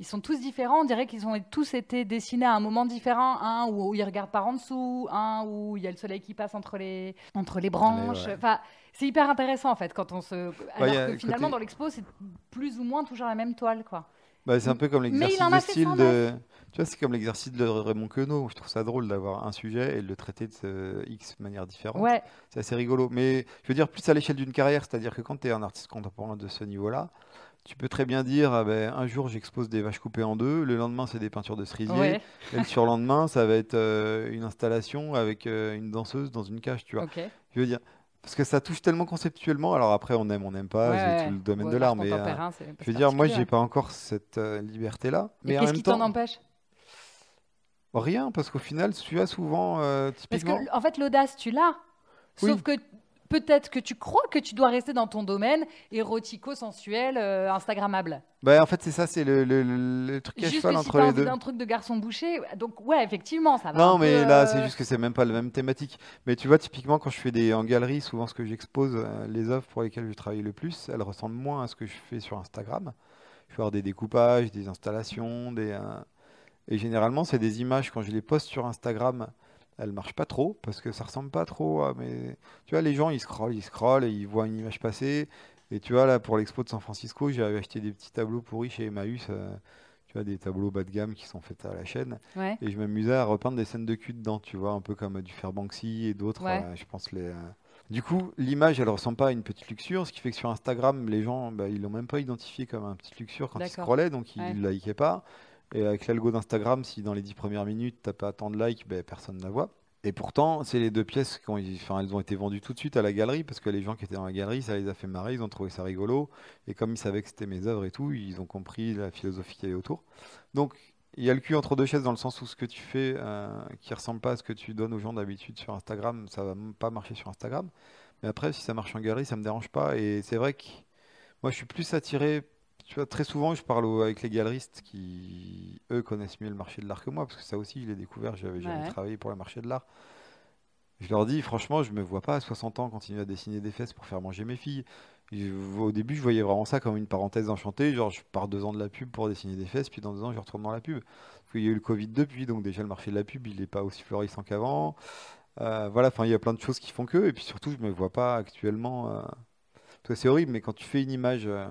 Ils sont tous différents. On dirait qu'ils ont tous été dessinés à un moment différent. Un où, ils regardent par en dessous, un où il y a le soleil qui passe entre les, entre les branches. ouais. Enfin, c'est hyper intéressant en fait quand on se. Alors que le finalement, côté- dans l'expo, c'est plus ou moins toujours la même toile, quoi. Bah, c'est un peu comme l'exercice fait style 109. de. Tu vois, c'est comme l'exercice de Raymond Queneau. Je trouve ça drôle d'avoir un sujet et de le traiter de ce X manière différente. Ouais, C'est assez rigolo. Mais je veux dire, plus à l'échelle d'une carrière, c'est-à-dire que quand tu es un artiste contemporain de ce niveau-là, tu peux très bien dire ah ben, un jour j'expose des vaches coupées en deux, le lendemain c'est des peintures de cerisier, ouais, et le surlendemain ça va être euh, une installation avec euh, une danseuse dans une cage, tu vois. Je veux dire, parce que ça touche tellement conceptuellement. Alors après, on aime, on n'aime pas, Ouais, c'est tout le domaine de l'art, mais euh, je veux dire, moi, j'ai particulier. pas encore cette euh, liberté-là. Mais qu'est-ce qui t'en empêche? Rien, parce qu'au final, tu as souvent, euh, Parce typiquement... que, en fait, l'audace, tu l'as. Oui. Sauf que peut-être que tu crois que tu dois rester dans ton domaine érotico-sensuel, euh, Instagrammable. Bah, en fait, c'est ça, c'est le, le- le- truc à Juste cheval si entre t'as les deux. d'un truc de garçon bouché, donc ouais, effectivement, ça va. Non, mais peu, là, euh, c'est juste que c'est même pas la même thématique. Mais tu vois, typiquement, quand je fais des en galerie, souvent ce que j'expose, euh, les œuvres pour lesquelles je travaille le plus, elles ressemblent moins à ce que je fais sur Instagram. Je vais avoir des découpages, des installations, des. Et généralement, c'est des images, quand je les poste sur Instagram, elles marchent pas trop, parce que ça ressemble pas trop à mes. Tu vois, les gens, ils scrollent, ils scrollent, et ils voient une image passer. Et tu vois, là, pour l'expo de San Francisco, j'avais acheté des petits tableaux pourris chez Emmaüs. euh, Tu vois, des tableaux bas de gamme qui sont faits à la chaîne. Ouais. Et je m'amusais à repeindre des scènes de cul dedans, tu vois, un peu comme du Faire Banksy et d'autres, Ouais. euh, je pense les. euh. Du coup, l'image, elle ressemble pas à une petite luxure, ce qui fait que sur Instagram, les gens, bah, ils l'ont même pas identifié comme un petit luxure quand ils scrollaient, donc ils Ouais. ne likaient pas. Et avec l'algo d'Instagram, si dans les 10 premières minutes, t'as pas tant de likes, ben, personne ne la voit. Et pourtant, c'est les deux pièces, elles ont été vendues tout de suite à la galerie, parce que les gens qui étaient dans la galerie, ça les a fait marrer, ils ont trouvé ça rigolo. Et comme ils savaient que c'était mes œuvres et tout, ils ont compris la philosophie qu'il y avait autour. Donc, il y a le cul entre deux chaises dans le sens où ce que tu fais euh, qui ressemble pas à ce que tu donnes aux gens d'habitude sur Instagram, ça va pas marcher sur Instagram. Mais après, si ça marche en galerie, ça me dérange pas. Et c'est vrai que moi, je suis plus attiré. Tu vois, très souvent, je parle au- avec les galeristes qui, eux, connaissent mieux le marché de l'art que moi, parce que ça aussi, je l'ai découvert. J'avais jamais Ouais. travaillé pour le marché de l'art. Je leur dis, franchement, je me vois pas à 60 ans continuer à dessiner des fesses pour faire manger mes filles. Je- au début, je voyais vraiment ça comme une parenthèse enchantée. Genre, je pars deux ans de la pub pour dessiner des fesses, puis dans deux ans, je retourne dans la pub. Parce qu'il y a eu le Covid depuis, donc déjà, le marché de la pub, il n'est pas aussi florissant qu'avant. Euh, voilà, enfin, il y a plein de choses qui font que. Et puis surtout, je me vois pas actuellement. euh, Parce que c'est horrible, mais quand tu fais une image. euh,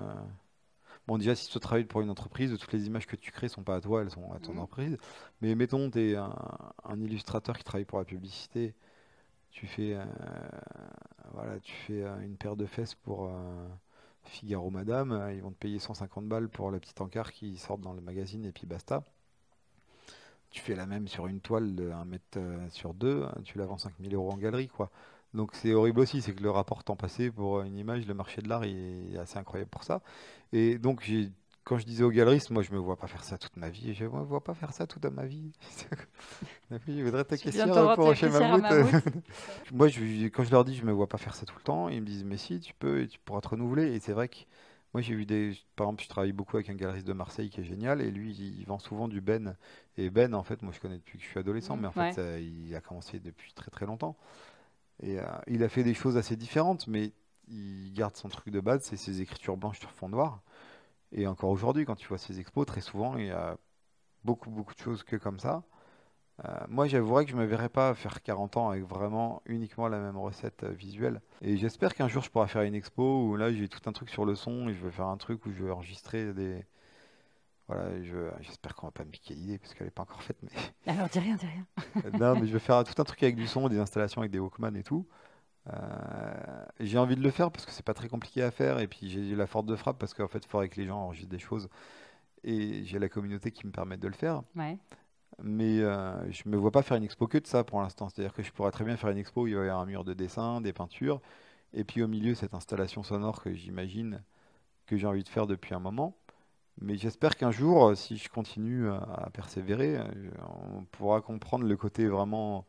Bon, déjà, si tu travailles pour une entreprise, toutes les images que tu crées sont pas à toi, elles sont à ton Mhm. entreprise. Mais mettons, tu es un, un illustrateur qui travaille pour la publicité. Tu fais, euh, voilà, tu fais euh, une paire de fesses pour euh, Figaro Madame. Ils vont te payer 150 balles pour la petite encart qui sort dans le magazine et puis basta. Tu fais la même sur une toile de 1 mètre sur 2, tu la vends 5000 euros en galerie, quoi. Donc c'est horrible aussi, c'est que le rapport temps passé pour une image, le marché de l'art est assez incroyable pour ça. Et donc j'ai, quand je disais aux galeristes, moi je me vois pas faire ça toute ma vie, je me vois pas faire ça toute ma vie. je voudrais ta rendre pour chez. Moi, je, quand je leur dis je me vois pas faire ça tout le temps, ils me disent mais si, tu peux, et tu pourras te renouveler. Et c'est vrai que moi j'ai vu des, par exemple, je travaille beaucoup avec un galeriste de Marseille qui est génial, et lui il vend souvent du Ben. Et Ben, en fait, moi je connais depuis que je suis adolescent, Mhm, mais en ouais. fait ça- il a commencé depuis très très longtemps. Et euh, il a fait des choses assez différentes, mais il garde son truc de base, c'est ses écritures blanches sur fond noir. Et encore aujourd'hui, quand tu vois ses expos, très souvent il y a beaucoup beaucoup de choses que comme ça. Euh, moi, j'avouerais que je me verrais pas faire 40 ans avec vraiment uniquement la même recette euh, visuelle. Et j'espère qu'un jour je pourrai faire une expo où là j'ai tout un truc sur le son et je vais faire un truc où je vais enregistrer des. Voilà, et je- j'espère qu'on va pas me piquer l'idée parce qu'elle est pas encore faite. Mais Alors, dis rien, dis rien. non, mais je vais faire tout un truc avec du son, des installations avec des Walkman et tout. Euh, j'ai envie de le faire parce que c'est pas très compliqué à faire et puis j'ai la force de frappe parce qu'en fait il faudrait que les gens enregistrent des choses et j'ai la communauté qui me permet de le faire. Ouais. Mais euh, je me vois pas faire une expo que de ça pour l'instant. C'est-à-dire que je pourrais très bien faire une expo où il va y avoir un mur de dessin, des peintures, et puis au milieu cette installation sonore que j'imagine que j'ai envie de faire depuis un moment. Mais j'espère qu'un jour, euh, si je continue à, persévérer, euh, on pourra comprendre le côté vraiment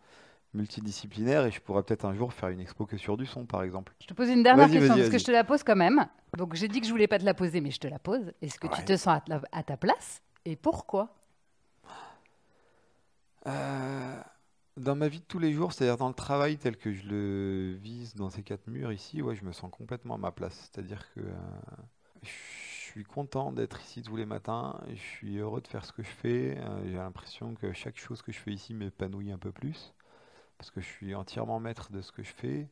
multidisciplinaire et je pourrais peut-être un jour faire une expo que sur du son, par exemple. Je te pose une dernière question parce que je te la pose quand même. Donc, j'ai dit que je voulais pas te la poser, mais je te la pose. Est-ce que tu te sens à ta, à ta place et pourquoi? Euh, dans ma vie de tous les jours, c'est-à-dire dans le travail tel que je le vise dans ces quatre murs ici, ouais, je me sens complètement à ma place. C'est-à-dire que euh, je suis content d'être ici tous les matins, je suis heureux de faire ce que je fais, euh, j'ai l'impression que chaque chose que je fais ici m'épanouit un peu plus, parce que je suis entièrement maître de ce que je fais,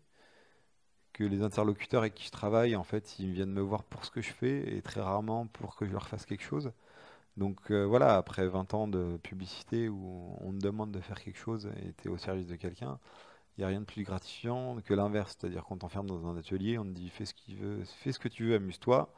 que les interlocuteurs avec qui je travaille, en fait, ils viennent me voir pour ce que je fais et très rarement pour que je leur fasse quelque chose. Donc euh, voilà, après 20 ans de publicité où on te demande de faire quelque chose et tu es au service de quelqu'un, il n'y a rien de plus gratifiant que l'inverse. C'est-à-dire qu'on t'enferme dans un atelier, on te dit fais ce, veut, fais ce que tu veux, amuse-toi,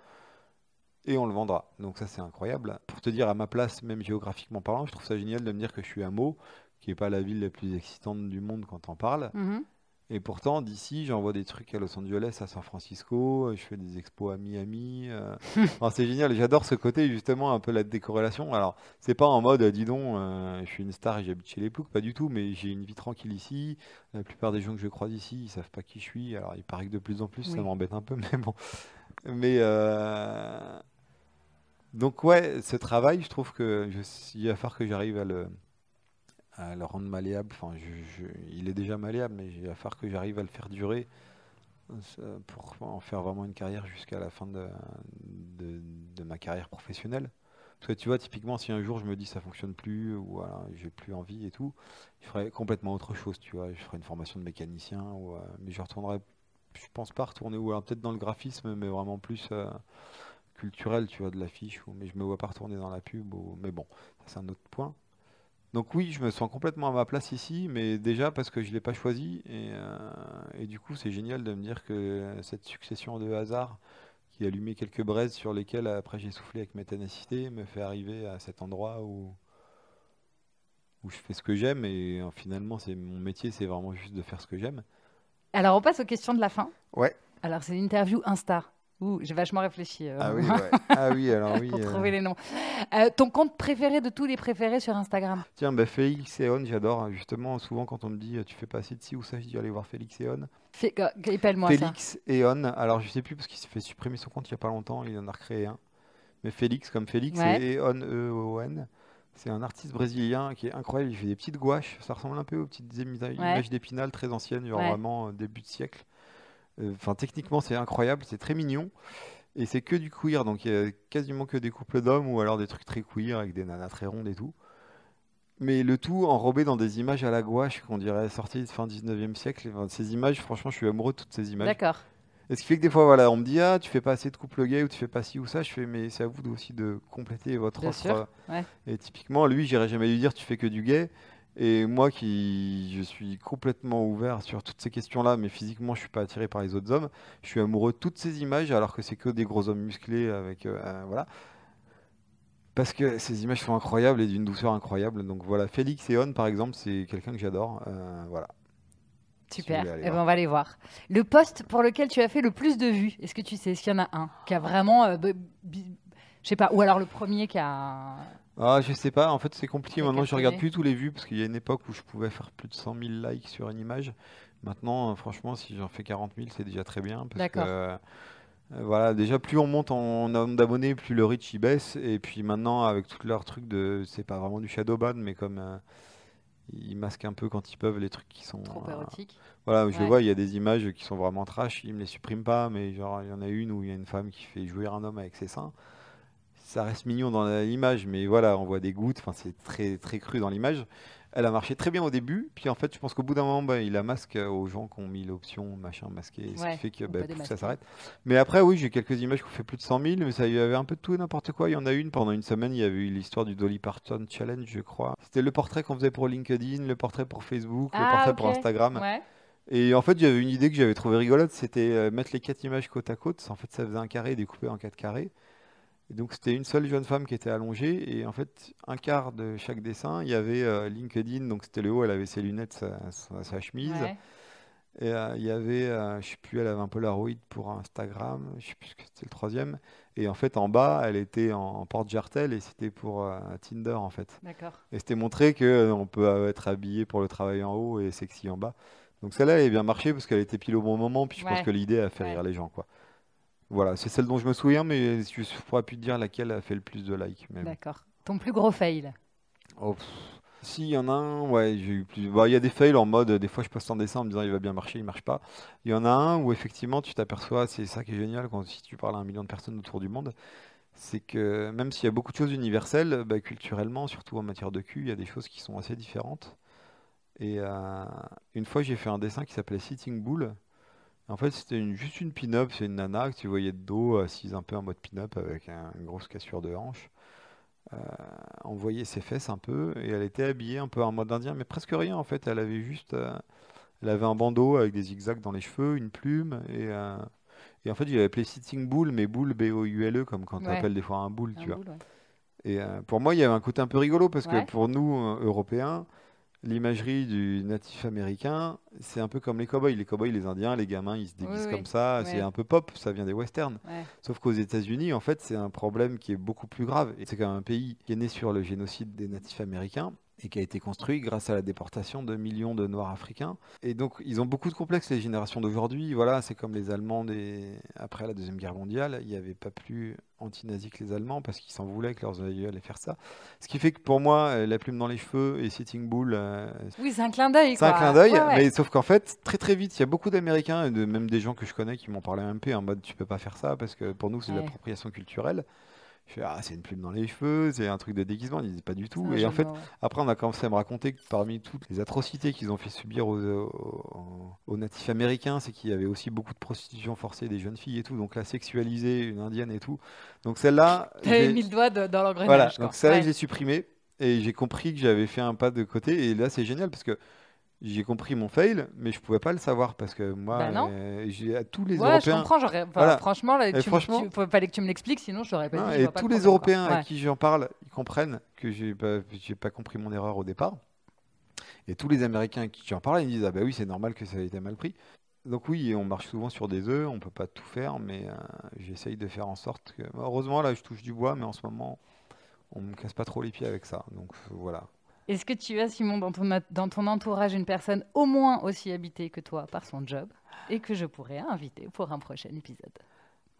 et on le vendra. Donc ça c'est incroyable. Pour te dire à ma place, même géographiquement parlant, je trouve ça génial de me dire que je suis à Meaux, qui n'est pas la ville la plus excitante du monde quand on parle. Mhm. Et pourtant, d'ici, j'envoie des trucs à Los Angeles, à San Francisco, je fais des expos à Miami. euh. Enfin, c'est génial, j'adore ce côté, justement, un peu la décorrélation. Alors, c'est pas en mode, dis donc, euh, je suis une star et j'habite chez les Ploucs, pas du tout, mais j'ai une vie tranquille ici. La plupart des gens que je croise ici, ils savent pas qui je suis. Alors, il paraît que de plus en plus, ça m'embête un peu, mais bon. Mais. euh, Donc, ouais, ce travail, je trouve que je... il va falloir que j'arrive à le rendre malléable. Enfin, il est déjà malléable, mais il va falloir que j'arrive à le faire durer pour en faire vraiment une carrière jusqu'à la fin de, ma carrière professionnelle. Parce que tu vois, typiquement, si un jour je me dis ça fonctionne plus ou voilà, j'ai plus envie et tout, je ferais complètement autre chose, tu vois. Je ferais une formation de mécanicien, euh, mais je retournerais, je pense pas retourner, ou alors peut-être dans le graphisme, mais vraiment plus euh, culturel, tu vois, de l'affiche, mais je me vois pas retourner dans la pub, ou, mais bon, c'est un autre point. Donc oui, je me sens complètement à ma place ici, mais déjà parce que je l'ai pas choisi, et, euh, et du coup c'est génial de me dire que cette succession de hasards qui a allumé quelques braises sur lesquelles après j'ai soufflé avec mes ténacités me fait arriver à cet endroit où, où je fais ce que j'aime, et euh, finalement c'est mon métier, c'est vraiment juste de faire ce que j'aime. Alors, on passe aux questions de la fin. Ouais. Alors, c'est l'interview Insta. Ouh, j'ai vachement réfléchi euh, Ah oui, ouais. Ah oui, alors oui. pour euh, trouver les noms. Euh, ton compte préféré de tous les préférés sur Instagram? Tiens, bah, Félix et On, j'adore. Justement, souvent quand on me dit tu fais pas assez de ci ou ça, je dis allez voir Félix et On. Fé- euh, ça. Félix et On, alors je sais plus parce qu'il s'est fait supprimer son compte il y a pas longtemps, il en a recréé un. Mais Félix comme Félix Ouais. et On, E-O-N. C'est un artiste brésilien qui est incroyable, il fait des petites gouaches, ça ressemble un peu aux petites ima- images d'Épinal très anciennes, genre Ouais. vraiment euh, début de siècle. Euh, Enfin, techniquement, c'est incroyable, c'est très mignon. Et c'est que du queer, donc il y a quasiment que des couples d'hommes ou alors des trucs très queer avec des nanas très rondes et tout. Mais le tout enrobé dans des images à la gouache qu'on dirait sorties de fin 19e siècle. Enfin, ces images, franchement, je suis amoureux de toutes ces images. D'accord. Et ce qui fait que des fois, voilà, on me dit, ah, tu fais pas assez de couples gays ou tu fais pas ci ou ça. Je fais, mais c'est à vous aussi de compléter votre Bien offre. euh. ouais. Et typiquement, lui, j'irais jamais lui dire, tu fais que du gay. Et moi, qui je suis complètement ouvert sur toutes ces questions-là, mais physiquement, je suis pas attiré par les autres hommes. Je suis amoureux de toutes ces images, alors que c'est que des gros hommes musclés avec, euh, voilà. Parce que ces images sont incroyables et d'une douceur incroyable. Donc voilà, Félix et On, par exemple, c'est quelqu'un que j'adore. Euh, voilà. Super. aller Eh ben, on va aller voir. Le poste pour lequel tu as fait le plus de vues, est-ce que tu sais? Qu'il y en a un qui a vraiment. euh, je sais pas. Ou alors le premier qui a. Ah, je sais pas, en fait c'est compliqué. Maintenant je regarde plus tous les vues parce qu'il y a une époque où je pouvais faire plus de 100 000 likes sur une image. Maintenant, euh, franchement, si j'en fais 40 000, c'est déjà très bien. Parce que, D'accord. euh, voilà, déjà plus on monte en nombre d'abonnés, plus le reach il baisse. Et puis maintenant, avec tout leur truc de. C'est pas vraiment du shadow ban, mais comme. euh, ils masquent un peu quand ils peuvent les trucs qui sont. Trop euh, érotique. voilà, je le vois, il y a des images qui sont vraiment trash, ils me les suppriment pas, mais genre il y en a une où il y a une femme qui fait jouir un homme avec ses seins. Ça reste mignon dans l'image, mais voilà, on voit des gouttes, enfin c'est très très cru dans l'image. Elle a marché très bien au début, puis en fait je pense qu'au bout d'un moment, bah, il la masque aux gens qui ont mis l'option machin masqué, ce Ouais, qui fait que on bah, ça s'arrête. Mais après oui, j'ai quelques images qui ont fait plus de 100 000, mais ça y avait un peu de tout et n'importe quoi. Il y en a une pendant une semaine, il y avait eu l'histoire du Dolly Parton Challenge, je crois. C'était le portrait qu'on faisait pour LinkedIn, le portrait pour Facebook, le Ah, portrait pour. Instagram. Ouais. Et en fait, j'avais une idée que j'avais trouvée rigolote, c'était euh, mettre les quatre images côte à côte. En fait, ça faisait un carré découpé en quatre carrés. Et donc, c'était une seule jeune femme qui était allongée. Et en fait, un quart de chaque dessin, il y avait euh, LinkedIn. Donc, c'était le haut, elle avait ses lunettes, sa, sa- sa chemise. ouais. Et euh, il y avait, euh, je sais plus, elle avait un Polaroid pour Instagram. Je sais plus ce que c'était le troisième. Et en fait, en bas, elle était en, porte-jartel et c'était pour euh, Tinder, en fait. D'accord. Et c'était montré que on peut être habillé pour le travail en haut et sexy en bas. Donc celle-là, elle a bien marché parce qu'elle était pile au bon moment. Puis je pense que l'idée a fait Ouais. rire les gens, quoi. Voilà, c'est celle dont je me souviens, mais je ne pourrais plus te dire laquelle a fait le plus de likes. D'accord. Ton plus gros fail Oh. Si, il y en a un, ouais, j'ai eu plus. bah, Il y a des fails en mode, des fois je poste un dessin en me disant il va bien marcher, il marche pas. Il y en a un où effectivement tu t'aperçois, c'est ça qui est génial quand si tu parles à un million de personnes autour du monde, c'est que même s'il y a beaucoup de choses universelles, bah, culturellement, surtout en matière de cul, il y a des choses qui sont assez différentes. Et euh, une fois j'ai fait un dessin qui s'appelait Sitting Bull. En fait, c'était une- juste une pin-up, c'est une nana que tu voyais de dos, assise un peu en mode pin-up avec un- une grosse cassure de hanche. Euh, on voyait ses fesses un peu et elle était habillée un peu en mode indien, mais presque rien en fait. Elle avait juste, euh, elle avait un bandeau avec des zigzags dans les cheveux, une plume et, euh, et en fait, l'avais appelé Sitting Bull, mais Bull B-O-U-L-E, comme quand on Ouais. appelle des fois un boule, Un tu vois. ouais. Et pour moi, il y avait un côté un peu rigolo parce Ouais. que pour nous, Européens, l'imagerie du natif américain, c'est un peu comme les cowboys. Les cowboys, les indiens, les gamins, ils se déguisent comme ça. C'est un peu pop, ça vient des westerns. Sauf qu'aux États-Unis, en fait, c'est un problème qui est beaucoup plus grave. Et c'est quand même un pays qui est né sur le génocide des natifs américains et qui a été construit grâce à la déportation de millions de Noirs africains. Et donc, ils ont beaucoup de complexes, les générations d'aujourd'hui. Voilà, c'est comme les Allemands des... après la Deuxième Guerre mondiale. Il n'y avait pas plus anti-nazis que les Allemands parce qu'ils s'en voulaient que leurs aïeux allaient faire ça. Ce qui fait que pour moi, euh, la plume dans les cheveux et Sitting Bull. Euh, oui, c'est un clin d'œil. C'est un clin d'œil, mais sauf qu'en fait, très très vite, il y a beaucoup d'Américains et de, même des gens que je connais qui m'ont parlé un peu en mode tu peux pas faire ça parce que pour nous, c'est de l'appropriation culturelle. Je fais, ah, c'est une plume dans les cheveux, c'est un truc de déguisement. Ils disaient pas du tout. Et en fait, après, on a commencé à me raconter que parmi toutes les atrocités qu'ils ont fait subir aux, natifs américains, c'est qu'il y avait aussi beaucoup de prostitution forcée des jeunes filles et tout. Donc, la sexualiser une indienne et tout. Donc, celle-là. T'avais mis le doigt dans l'engrenage. Voilà. Donc, celle-là, j'ai supprimé. Et j'ai compris que j'avais fait un pas de côté. Et là, c'est génial parce que j'ai compris mon fail, mais je pouvais pas le savoir parce que moi, bah euh, j'ai à tous les ouais, Européens. je comprends. Franchement, là, tu, franchement... Tu, fallait que tu me l'expliques, sinon je l'aurais pas dit. Et tous les Européens à qui j'en parle, ils comprennent que j'ai pas, j'ai pas compris mon erreur au départ. Et tous les Américains à qui j'en parle, ils disent ah bah oui, c'est normal que ça ait été mal pris. Donc oui, on marche souvent sur des œufs, on peut pas tout faire, mais euh, j'essaye de faire en sorte que. Heureusement là, je touche du bois, mais en ce moment, on me casse pas trop les pieds avec ça. Donc voilà. Est-ce que tu as, Simon, dans ton, dans ton entourage, une personne au moins aussi habitée que toi par son job et que je pourrais inviter pour un prochain épisode?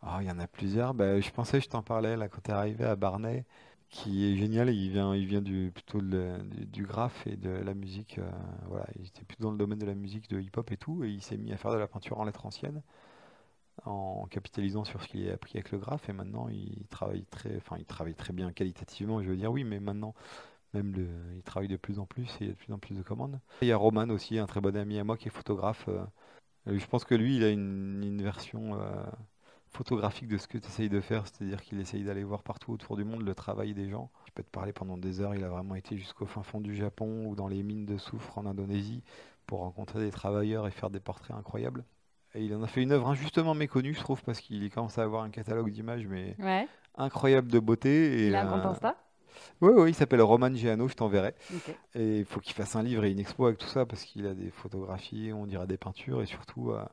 Oh, Il y en a plusieurs. Ben, je pensais, je t'en parlais là quand tu es arrivé à Barnet, qui est génial. Il vient, il vient du, plutôt du, graphe et de la musique. Euh, voilà, il était plutôt dans le domaine de la musique, de hip-hop et tout. Et il s'est mis à faire de la peinture en lettres anciennes en capitalisant sur ce qu'il a appris avec le graphe et maintenant il travaille très il travaille très bien qualitativement je veux dire oui mais maintenant même le, il travaille de plus en plus et il y a de plus en plus de commandes. Il y a Roman aussi, un très bon ami à moi qui est photographe. Euh, je pense que lui, il a une, version euh, photographique de ce que tu essayes de faire, c'est-à-dire qu'il essaye d'aller voir partout autour du monde le travail des gens. Je peux te parler pendant des heures, il a vraiment été jusqu'au fin fond du Japon ou dans les mines de soufre en Indonésie pour rencontrer des travailleurs et faire des portraits incroyables. Et il en a fait une œuvre injustement méconnue, je trouve, parce qu'il commence à avoir un catalogue d'images, mais incroyable de beauté. Et, il a un grand Insta? Oui, oui, il s'appelle Roman Giano, je t'enverrai. Et il faut qu'il fasse un livre et une expo avec tout ça parce qu'il a des photographies, on dirait des peintures et surtout euh,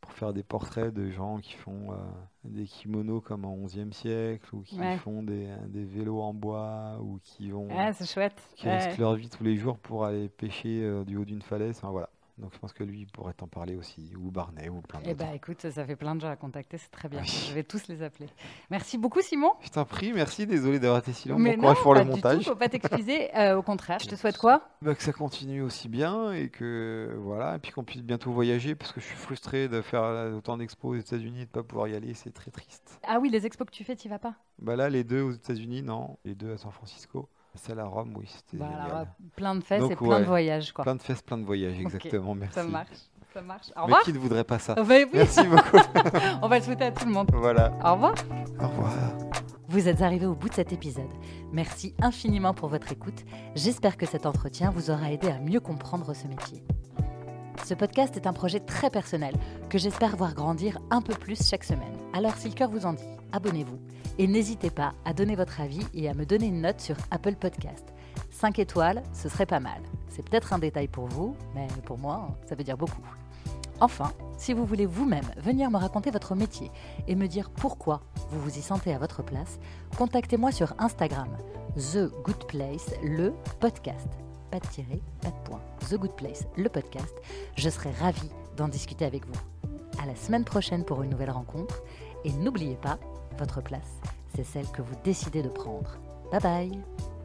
pour faire des portraits de gens qui font euh, des kimonos comme au XIe siècle ou qui font des, des, vélos en bois ou qui vont. Ah, c'est chouette. Qui risquent leur vie tous les jours pour aller pêcher euh, du haut d'une falaise. Enfin, voilà. Donc je pense que lui pourrait t'en parler aussi, ou Barnet, ou plein d'autres. Eh bien écoute, ça fait plein de gens à contacter, c'est très bien. Je vais tous les appeler. Merci beaucoup Simon. Je t'en prie, merci, désolé d'avoir été si long. Mais bon courage pour le montage. Il ne faut pas t'excuser, euh, au contraire. Je te souhaite quoi? Bah, Que ça continue aussi bien et que voilà, et puis qu'on puisse bientôt voyager parce que je suis frustré de faire autant d'expos aux États-Unis et de ne pas pouvoir y aller, c'est très triste. Ah oui, les expos que tu fais, tu vas pas? Bah là, les deux aux États-Unis, non. Les deux à San Francisco. Celle à Rome, oui, c'était bah, plein de fesses et plein de voyages, quoi. Plein de fesses, plein de voyages, exactement. Merci. Ça marche. Ça marche. Au revoir. Mais qui ne voudrait pas ça bah Merci beaucoup. On va le souhaiter à tout le monde. Voilà. Au revoir. Au revoir. Vous êtes arrivé au bout de cet épisode. Merci infiniment pour votre écoute. J'espère que cet entretien vous aura aidé à mieux comprendre ce métier. Ce podcast est un projet très personnel que j'espère voir grandir un peu plus chaque semaine. Alors si le cœur vous en dit, abonnez-vous et n'hésitez pas à donner votre avis et à me donner une note sur Apple Podcast. 5 étoiles, ce serait pas mal. C'est peut-être un détail pour vous, mais pour moi, ça veut dire beaucoup. Enfin, si vous voulez vous-même venir me raconter votre métier et me dire pourquoi vous vous y sentez à votre place, contactez-moi sur Instagram, The Good Place, le podcast. Pas de tirer, pas de point. The Good Place, le podcast. Je serai ravie d'en discuter avec vous. À la semaine prochaine pour une nouvelle rencontre. Et n'oubliez pas, votre place, c'est celle que vous décidez de prendre. Bye bye